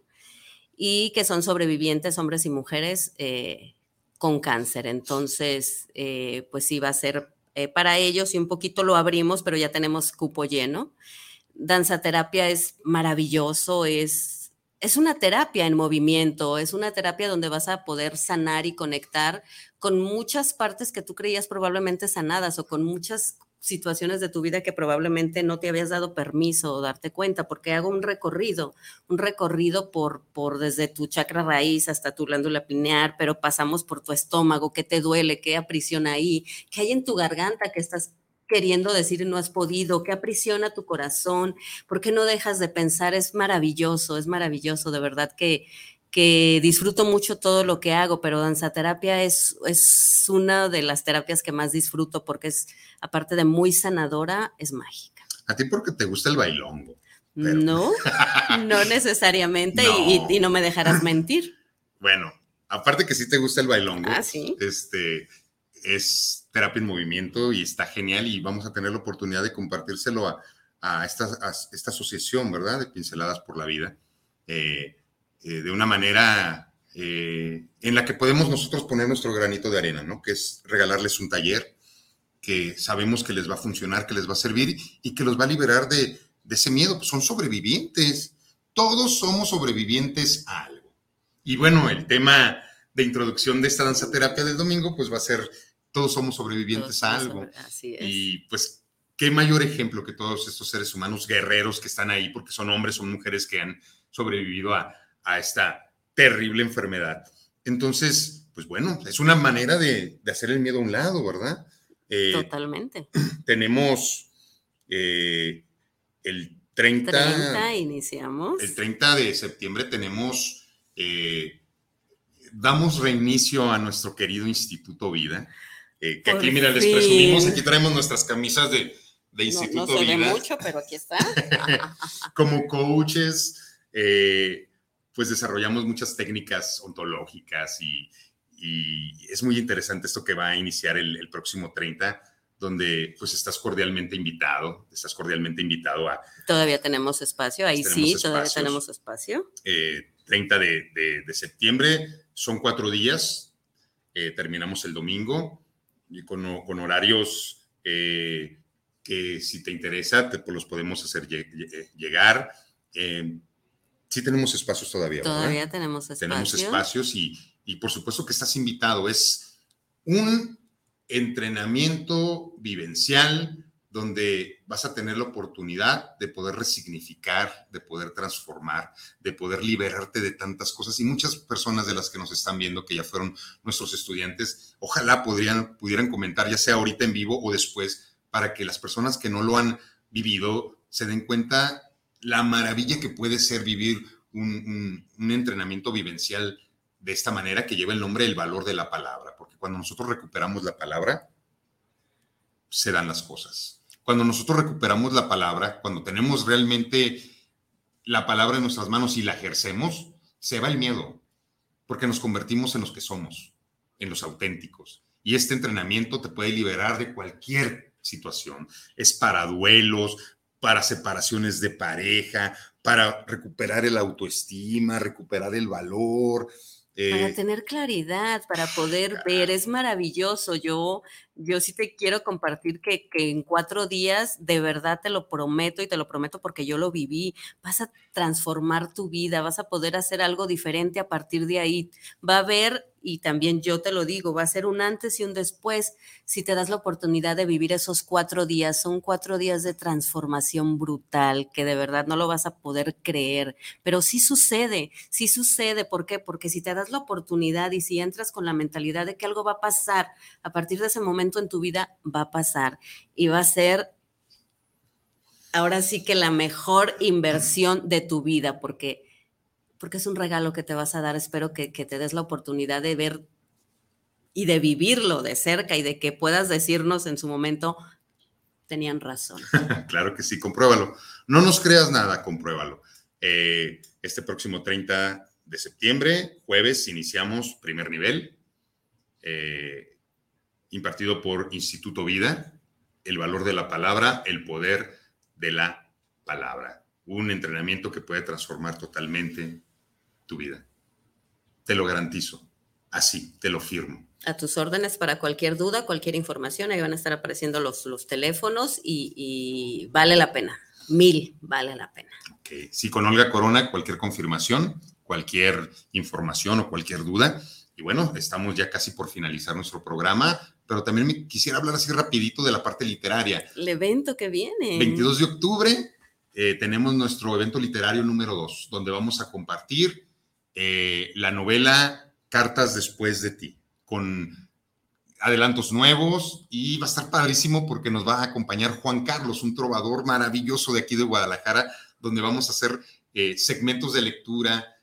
y que son sobrevivientes, hombres y mujeres eh, con cáncer. Entonces, eh, pues sí, va a ser eh, para ellos y un poquito lo abrimos, pero ya tenemos cupo lleno. Danza terapia es maravilloso, es es una terapia en movimiento, es una terapia donde vas a poder sanar y conectar con muchas partes que tú creías probablemente sanadas o con muchas situaciones de tu vida que probablemente no te habías dado permiso o darte cuenta, porque hago un recorrido, un recorrido por, por desde tu chakra raíz hasta tu glándula pineal, pero pasamos por tu estómago, qué te duele, qué aprisiona ahí, qué hay en tu garganta que estás queriendo decir no has podido, que aprisiona tu corazón, ¿por qué no dejas de pensar? Es maravilloso, es maravilloso, de verdad que, que disfruto mucho todo lo que hago, pero danzaterapia es, es una de las terapias que más disfruto porque es, aparte de muy sanadora, es mágica. A ti porque te gusta el bailongo. No, no necesariamente Y, y, no me dejarás mentir. Bueno, aparte que sí te gusta el bailongo, ah, ¿sí? este, es terapia en movimiento y está genial y vamos a tener la oportunidad de compartírselo a, a, esta, esta, asociación, ¿verdad? De Pinceladas por la Vida, eh, eh, de una manera eh, en la que podemos nosotros poner nuestro granito de arena, ¿no? Que es regalarles un taller que sabemos que les va a funcionar, que les va a servir y que los va a liberar de, de ese miedo. Pues son sobrevivientes. Todos somos sobrevivientes a algo. Y bueno, el tema de introducción de esta danza terapia del domingo, pues va a ser todos somos sobrevivientes a algo. Y pues, qué mayor ejemplo que todos estos seres humanos guerreros que están ahí, porque son hombres, son mujeres que han sobrevivido a, esta terrible enfermedad. Entonces, pues bueno, es una manera de, hacer el miedo a un lado, ¿verdad? Eh, Totalmente. Tenemos eh, el 30, 30, iniciamos. El 30 de septiembre tenemos, eh, damos reinicio a nuestro querido Instituto Vida. Eh, que aquí, mira, les presumimos, aquí traemos nuestras camisas de, de Instituto no, no se Ve mucho, pero aquí está. Como coaches, eh, pues desarrollamos muchas técnicas ontológicas y, y, es muy interesante esto que va a iniciar el, el, próximo 30, donde pues estás cordialmente invitado, estás cordialmente invitado a... Todavía tenemos espacio, ahí sí, todavía tenemos espacio. Eh, 30 de, de, de, septiembre, son cuatro días, eh, terminamos el domingo y con, con horarios eh, que si te interesa, te, pues los podemos hacer llegar. Sí tenemos espacios todavía. Todavía tenemos espacios. Tenemos espacios y, y por supuesto que estás invitado. Es un entrenamiento vivencial donde vas a tener la oportunidad de poder resignificar, de poder transformar, de poder liberarte de tantas cosas. Y muchas personas de las que nos están viendo, que ya fueron nuestros estudiantes, ojalá podrían, pudieran comentar, ya sea ahorita en vivo o después, para que las personas que no lo han vivido se den cuenta la maravilla que puede ser vivir un, entrenamiento vivencial de esta manera que lleva el nombre el valor de la palabra, porque cuando nosotros recuperamos la palabra, se dan las cosas. Cuando nosotros recuperamos la palabra, cuando tenemos realmente la palabra en nuestras manos y la ejercemos, se va el miedo, porque nos convertimos en los que somos, en los auténticos. Y este entrenamiento te puede liberar de cualquier situación. Es para duelos, para separaciones de pareja, para recuperar el autoestima, recuperar el valor, para eh, tener claridad, para poder ver, es maravilloso. Yo, yo sí te quiero compartir que, que, en cuatro días, de verdad te lo prometo y te lo prometo porque yo lo viví, vas a transformar tu vida, vas a poder hacer algo diferente a partir de ahí. Va a haber y también yo te lo digo, va a ser un antes y un después si te das la oportunidad de vivir esos cuatro días. Son cuatro días de transformación brutal que de verdad no lo vas a poder creer, pero sí sucede, sí sucede. ¿Por qué? Porque si te das la oportunidad y si entras con la mentalidad de que algo va a pasar, a partir de ese momento en tu vida va a pasar y va a ser ahora sí que la mejor inversión de tu vida, porque porque es un regalo que te vas a dar. Espero que, te des la oportunidad de ver y de vivirlo de cerca y de que puedas decirnos en su momento, tenían razón. claro que sí, compruébalo. No nos creas nada, compruébalo. Eh, este próximo 30 de septiembre, jueves, iniciamos primer nivel, eh, impartido por Instituto Vida, el valor de la palabra, el poder de la palabra. Un entrenamiento que puede transformar totalmente tu vida. Te lo garantizo. Así, te lo firmo. A tus órdenes para cualquier duda, cualquier información, ahí van a estar apareciendo los, los teléfonos y, vale la pena. Mil vale la pena. Okay. Sí, con Olga Corona, cualquier confirmación, cualquier información o cualquier duda. Y bueno, estamos ya casi por finalizar nuestro programa, pero también me quisiera hablar así rapidito de la parte literaria. El evento que viene. 22 de octubre eh, tenemos nuestro evento literario número 2, donde vamos a compartir eh, la novela Cartas después de ti, con adelantos nuevos y va a estar padrísimo porque nos va a acompañar Juan Carlos, un trovador maravilloso de aquí de Guadalajara, donde vamos a hacer eh, segmentos de lectura,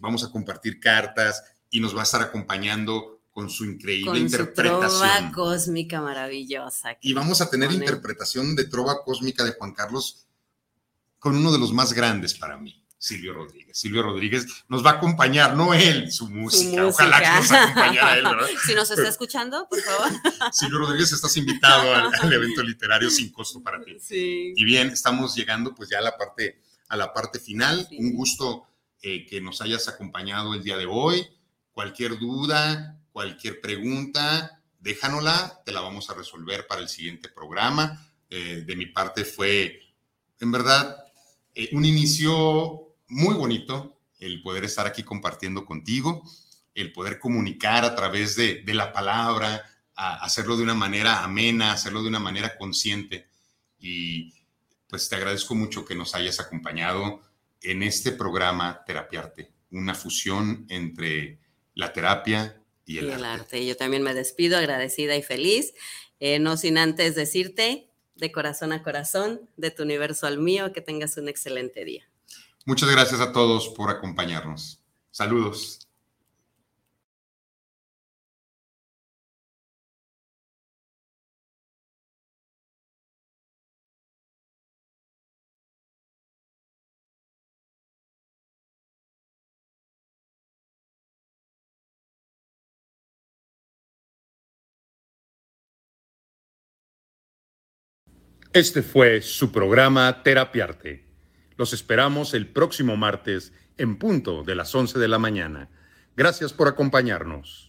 vamos a compartir cartas y nos va a estar acompañando con su increíble con interpretación. Su trova cósmica maravillosa. Y vamos a tener interpretación de trova cósmica de Juan Carlos con uno de los más grandes para mí. Silvio Rodríguez. Silvio Rodríguez nos va a acompañar, no él, su música. Ojalá que nos acompañara él, ¿verdad? Si nos está escuchando, por favor. Silvio Rodríguez, estás invitado al, evento literario sin costo para ti. Sí. Y bien, estamos llegando pues ya a la parte, a la parte final. Un gusto eh, que nos hayas acompañado el día de hoy. Cualquier duda, cualquier pregunta, déjanosla, te la vamos a resolver para el siguiente programa. Eh, de mi parte fue, en verdad, eh, un inicio muy bonito el poder estar aquí compartiendo contigo, el poder comunicar a través de, la palabra, hacerlo de una manera amena, hacerlo de una manera consciente. Y pues te agradezco mucho que nos hayas acompañado en este programa Terapiarte, una fusión entre la terapia y el, arte. Yo también me despido agradecida y feliz, eh, no sin antes decirte de corazón a corazón, de tu universo al mío, que tengas un excelente día. Muchas gracias a todos por acompañarnos. Saludos. Este fue su programa Terapiarte los esperamos el próximo martes en punto de las 11 de la mañana. Gracias por acompañarnos.